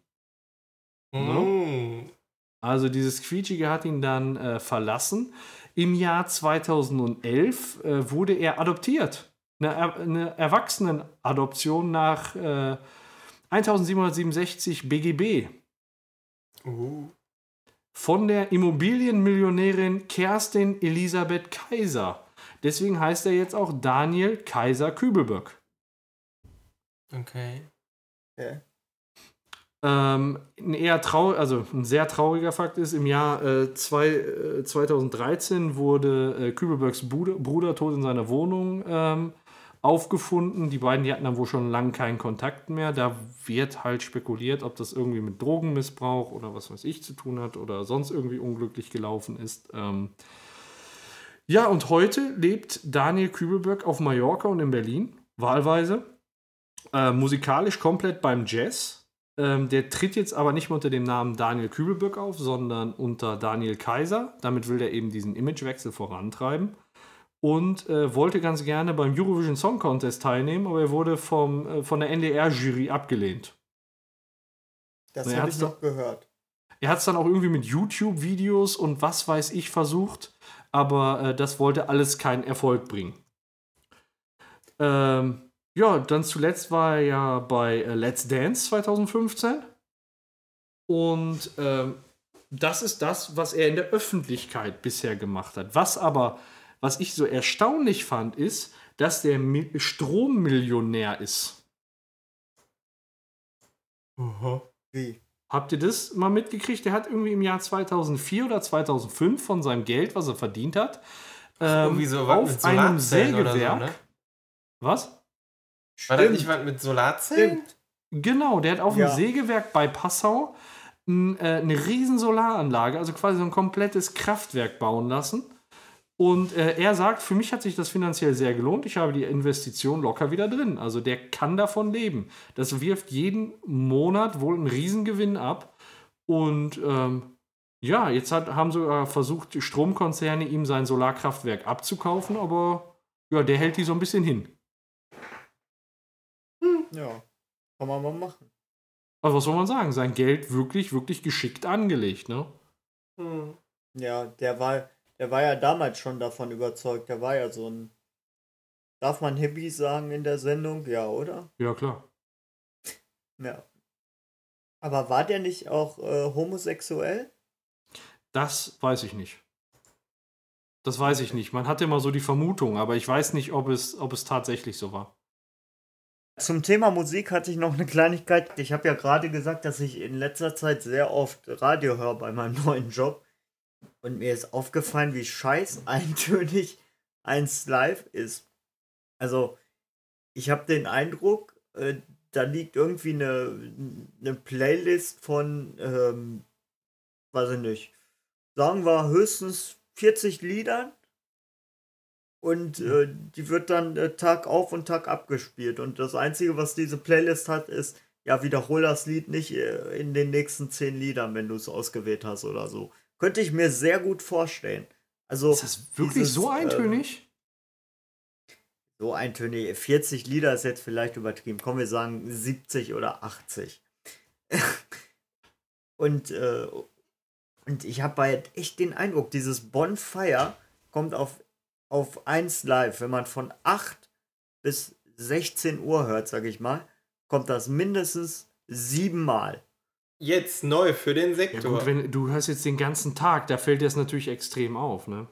Mm. Also dieses Quietschige hat ihn dann äh, verlassen. Im Jahr 2011 äh, wurde er adoptiert. Eine, er eine Erwachsenenadoption nach äh, 1767 BGB Uh. von der Immobilienmillionärin Kerstin Elisabeth Kaiser. Deswegen heißt er jetzt auch Daniel Kaiser Kübelböck. Okay. Okay. Ähm, ein eher trau also ein sehr trauriger Fakt ist, im Jahr äh, zwei, äh, 2013 wurde äh, Kübelbergs Bruder, Bruder tot in seiner Wohnung ähm, aufgefunden. Die beiden, die hatten dann wohl schon lange keinen Kontakt mehr. Da wird halt spekuliert, ob das irgendwie mit Drogenmissbrauch oder was weiß ich zu tun hat oder sonst irgendwie unglücklich gelaufen ist. Ähm, ja, und heute lebt Daniel Kübelberg auf Mallorca und in Berlin, wahlweise. Äh, musikalisch komplett beim Jazz. Ähm, der tritt jetzt aber nicht mehr unter dem Namen Daniel Kübelböck auf, sondern unter Daniel Kaiser. Damit will er eben diesen Imagewechsel vorantreiben. Und äh, wollte ganz gerne beim Eurovision Song Contest teilnehmen, aber er wurde vom, äh, von der NDR-Jury abgelehnt. Das habe ich doch- noch gehört. Er hat es dann auch irgendwie mit YouTube-Videos und was weiß ich versucht, aber äh, das wollte alles keinen Erfolg bringen. Ähm, ja, dann zuletzt war er ja bei äh, Let's Dance 2015. Und ähm, das ist das, was er in der Öffentlichkeit bisher gemacht hat. Was aber, was ich so erstaunlich fand, ist, dass der Mi Strommillionär ist. Aha. Wie? Habt ihr das mal mitgekriegt? Der hat irgendwie im Jahr 2004 oder 2005 von seinem Geld, was er verdient hat, ähm, so auf einem oder so, Sägewerk. ne? Was? War das Stimmt. nicht was mit Solarzellen? Genau, der hat auf Ja. einem Sägewerk bei Passau äh, eine riesen Solaranlage, also quasi so ein komplettes Kraftwerk bauen lassen. Und äh, er sagt, für mich hat sich das finanziell sehr gelohnt. Ich habe die Investition locker wieder drin. Also der kann davon leben. Das wirft jeden Monat wohl einen Riesengewinn ab. Und ähm, ja, jetzt hat, haben sogar versucht, die Stromkonzerne ihm sein Solarkraftwerk abzukaufen, aber ja, der hält die so ein bisschen hin. Ja. Kann man mal machen. Also was soll man sagen? Sein Geld wirklich, wirklich geschickt angelegt, ne? Hm. Ja, der war, der war ja damals schon davon überzeugt. Der war ja so ein. Darf man Hippie sagen in der Sendung? Ja, oder? Ja, klar. Ja. Aber war der nicht auch äh, homosexuell? Das weiß ich nicht. Das weiß ich nicht. Man hatte immer so die Vermutung, aber ich weiß nicht, ob es, ob es tatsächlich so war. Zum Thema Musik hatte ich noch eine Kleinigkeit. Ich habe ja gerade gesagt, dass ich in letzter Zeit sehr oft Radio höre bei meinem [LAUGHS] neuen Job. Und mir ist aufgefallen, wie scheiß [LAUGHS] eintönig 1 Live ist, also ich habe den Eindruck, äh, da liegt irgendwie eine, eine Playlist von, ähm, weiß ich nicht, sagen wir höchstens 40 Liedern und äh, die wird dann äh, Tag auf und Tag abgespielt. Und das Einzige, was diese Playlist hat, ist, ja, wiederhol das Lied nicht äh, in den nächsten 10 Liedern, wenn du es ausgewählt hast oder so. Könnte ich mir sehr gut vorstellen. Also, Ist das wirklich dieses, so ähm, eintönig? so eintönig. 40 Lieder ist jetzt vielleicht übertrieben. Komm, wir sagen 70 oder 80. [LAUGHS] und, äh, und ich habe halt echt den Eindruck, dieses Bonfire kommt auf, auf 1 live. Wenn man von 8 bis 16 Uhr hört, sage ich mal, kommt das mindestens siebenmal. Jetzt neu für den ja, Sektor. gut, wenn du hörst jetzt den ganzen Tag, da fällt dir das natürlich extrem auf, ne?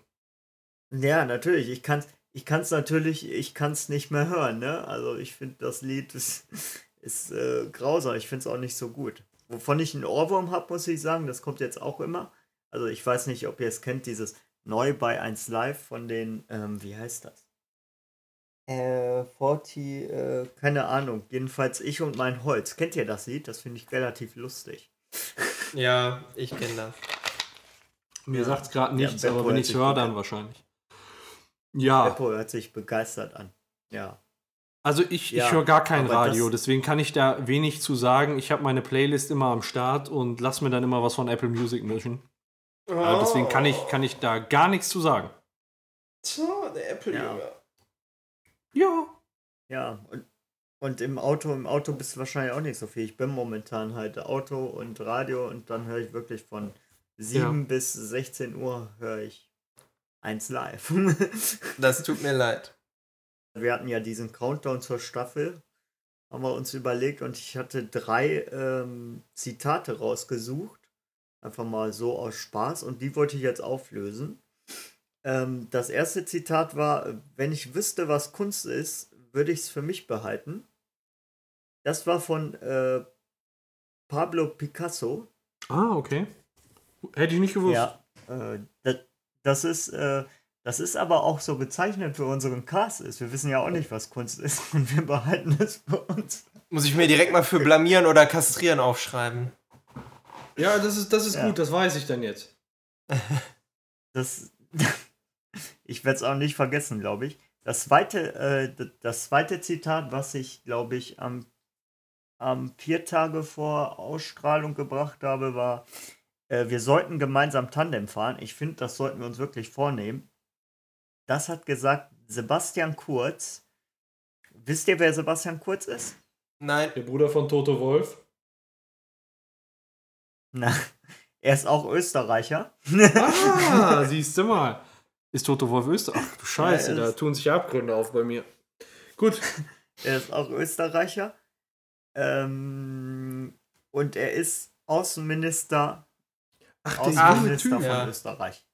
Ja, natürlich. Ich kann es ich kann's natürlich, ich kann es nicht mehr hören, ne? Also ich finde, das Lied ist, [LAUGHS] ist äh, grausam. Ich finde es auch nicht so gut. Wovon ich einen Ohrwurm habe, muss ich sagen, das kommt jetzt auch immer. Also ich weiß nicht, ob ihr es kennt, dieses Neu bei 1 Live von den, ähm, wie heißt das? Äh, 40, äh, keine Ahnung. Jedenfalls ich und mein Holz. Kennt ihr das Lied? Das finde ich relativ lustig. Ja, ich kenne das. Mir sagt's gerade Ja, nichts, Beppo aber wenn ich sich höre, dann an. wahrscheinlich. Ja, Beppo hört sich begeistert an. Ja. also ich, Ja, ich höre gar kein Radio, deswegen kann ich da wenig zu sagen. Ich habe meine Playlist immer am Start und lass mir dann immer was von Apple Music mischen. Äh, deswegen kann ich, kann ich da gar nichts zu sagen. Tja, der Apple Ja. Ja. Ja, und, und im Auto, im Auto bist du wahrscheinlich auch nicht so viel. Ich bin momentan halt Auto und Radio und dann höre ich wirklich von 7 Ja. bis 16 Uhr höre ich eins live. [LAUGHS] Das tut mir leid. Wir hatten ja diesen Countdown zur Staffel, haben wir uns überlegt und ich hatte drei ähm, Zitate rausgesucht. Einfach mal so aus Spaß und die wollte ich jetzt auflösen. Ähm, das erste Zitat war, wenn ich wüsste, was Kunst ist, würde ich es für mich behalten. Das war von äh, Pablo Picasso. Ah, okay. Hätte ich nicht gewusst. Ja, äh, das, das ist, äh, das ist aber auch so bezeichnend für unseren Cast ist. Wir wissen ja auch nicht, was Kunst ist [LAUGHS] und wir behalten es für uns. Muss ich mir direkt mal für blamieren oder kastrieren aufschreiben. Ja, das ist, das ist Ja. gut, das weiß ich dann jetzt. [LAUGHS] Das, [LAUGHS] ich werde es auch nicht vergessen, glaube ich. Das zweite, äh, das zweite Zitat, was ich, glaube ich, am, am vier Tage vor Ausstrahlung gebracht habe, war, äh, wir sollten gemeinsam Tandem fahren. Ich finde, das sollten wir uns wirklich vornehmen. Das hat gesagt Sebastian Kurz. Wisst ihr, wer Sebastian Kurz ist? Nein, Der Bruder von Toto Wolf. Na, [LAUGHS] er ist auch Österreicher. Ah, [LAUGHS] siehst du mal. Ist Toto Wolf Österreich? Ach du Scheiße, Ja, er da ist- tun sich Abgründe auf bei mir. Gut. [LAUGHS] Er ist auch Österreicher. Ähm, und er ist Außenminister, Ach, der junge Außenminister Typ. von ja. Österreich.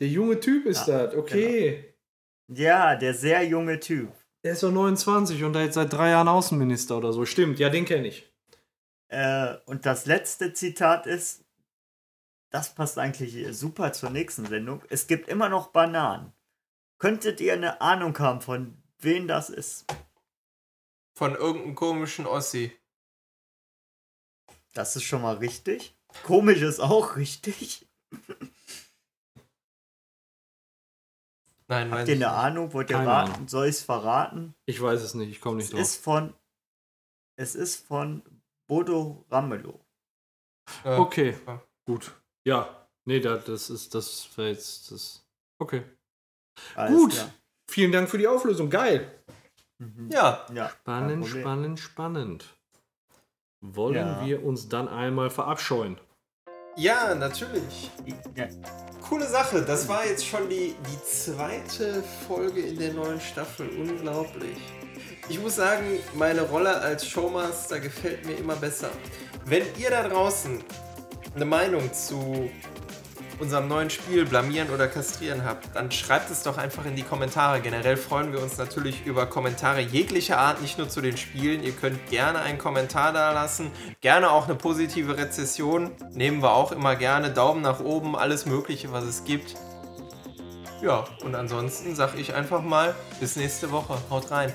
Der junge Typ ist Ja, das, okay. Ja, der sehr junge Typ. Der ist doch 29 und da jetzt seit drei Jahren Außenminister oder so. Stimmt, ja, den kenne ich. Äh, und das letzte Zitat ist, das passt eigentlich super zur nächsten Sendung. Es gibt immer noch Bananen. Könntet ihr eine Ahnung haben, von wem das ist? von irgendeinem komischen Ossi. Das ist schon mal richtig. Komisch ist auch richtig. Nein, Habt ihr eine nicht. Ahnung? Wollt ihr Keine raten? Ahnung. Soll ich es verraten? Ich weiß es nicht, ich komme nicht Es drauf. ist von. Es ist von Bodo Ramelow. Ja. Okay, Ja. gut. Ja, nee, da, das ist, das war jetzt, das. Okay. Alles Gut. klar. Vielen Dank für die Auflösung, geil. Mhm. Ja, Ja, Spannend, spannend, spannend. Wollen Ja. wir uns dann einmal verabscheuen? ja, natürlich. Ja. Coole Sache. Das war jetzt schon die, die zweite Folge in der neuen Staffel. Unglaublich. Ich muss sagen, meine Rolle als Showmaster gefällt mir immer besser. Wenn ihr da draußen eine Meinung zu unserem neuen Spiel Blamieren oder Kastrieren habt, dann schreibt es doch einfach in die Kommentare. Generell freuen wir uns natürlich über Kommentare jeglicher Art, nicht nur zu den Spielen. Ihr könnt gerne einen Kommentar da lassen, gerne auch eine positive Rezession. Nehmen wir auch immer gerne. Daumen nach oben, alles Mögliche, was es gibt. Ja, und ansonsten sag ich einfach mal, bis nächste Woche. Haut rein.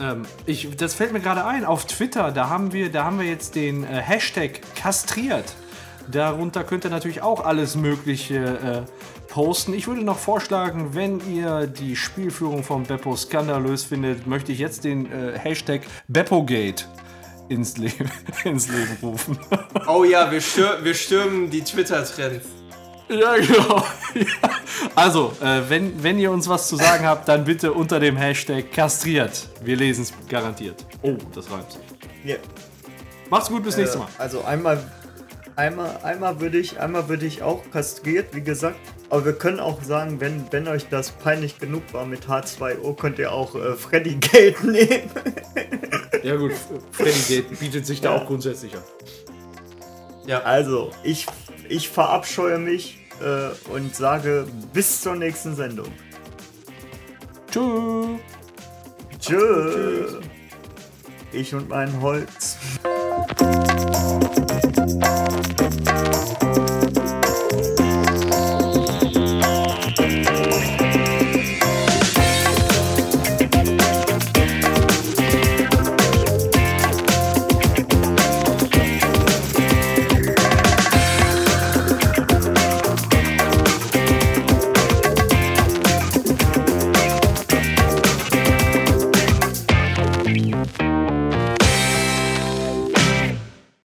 Ähm, ich, das fällt mir gerade ein, auf Twitter, da haben wir, da haben wir jetzt den äh, Hashtag kastriert. Darunter könnt ihr natürlich auch alles Mögliche äh, posten. Ich würde noch vorschlagen, wenn ihr die Spielführung von Beppo skandalös findet, möchte ich jetzt den äh, Hashtag Beppogate ins, Le [LAUGHS] ins Leben rufen. Oh ja, wir, stür wir stürmen die Twitter-Trends. Ja, genau. Ja. Also, äh, wenn, wenn ihr uns was zu sagen habt, dann bitte unter dem Hashtag kastriert. Wir lesen es garantiert. Oh, das reimt sich. Ja. Macht's gut, bis nächstes Mal. Äh, also einmal, einmal, einmal würde ich, einmal würde ich auch kastriert, wie gesagt. Aber wir können auch sagen, wenn, wenn euch das peinlich genug war mit H2O, könnt ihr auch äh, Freddy Gate [LAUGHS] nehmen. Ja gut, Freddy Gate bietet sich da auch grundsätzlich an. Also, ich, ich verabscheue mich äh, und sage bis zur nächsten Sendung. Tschüss. Tschö. Ich und mein Holz.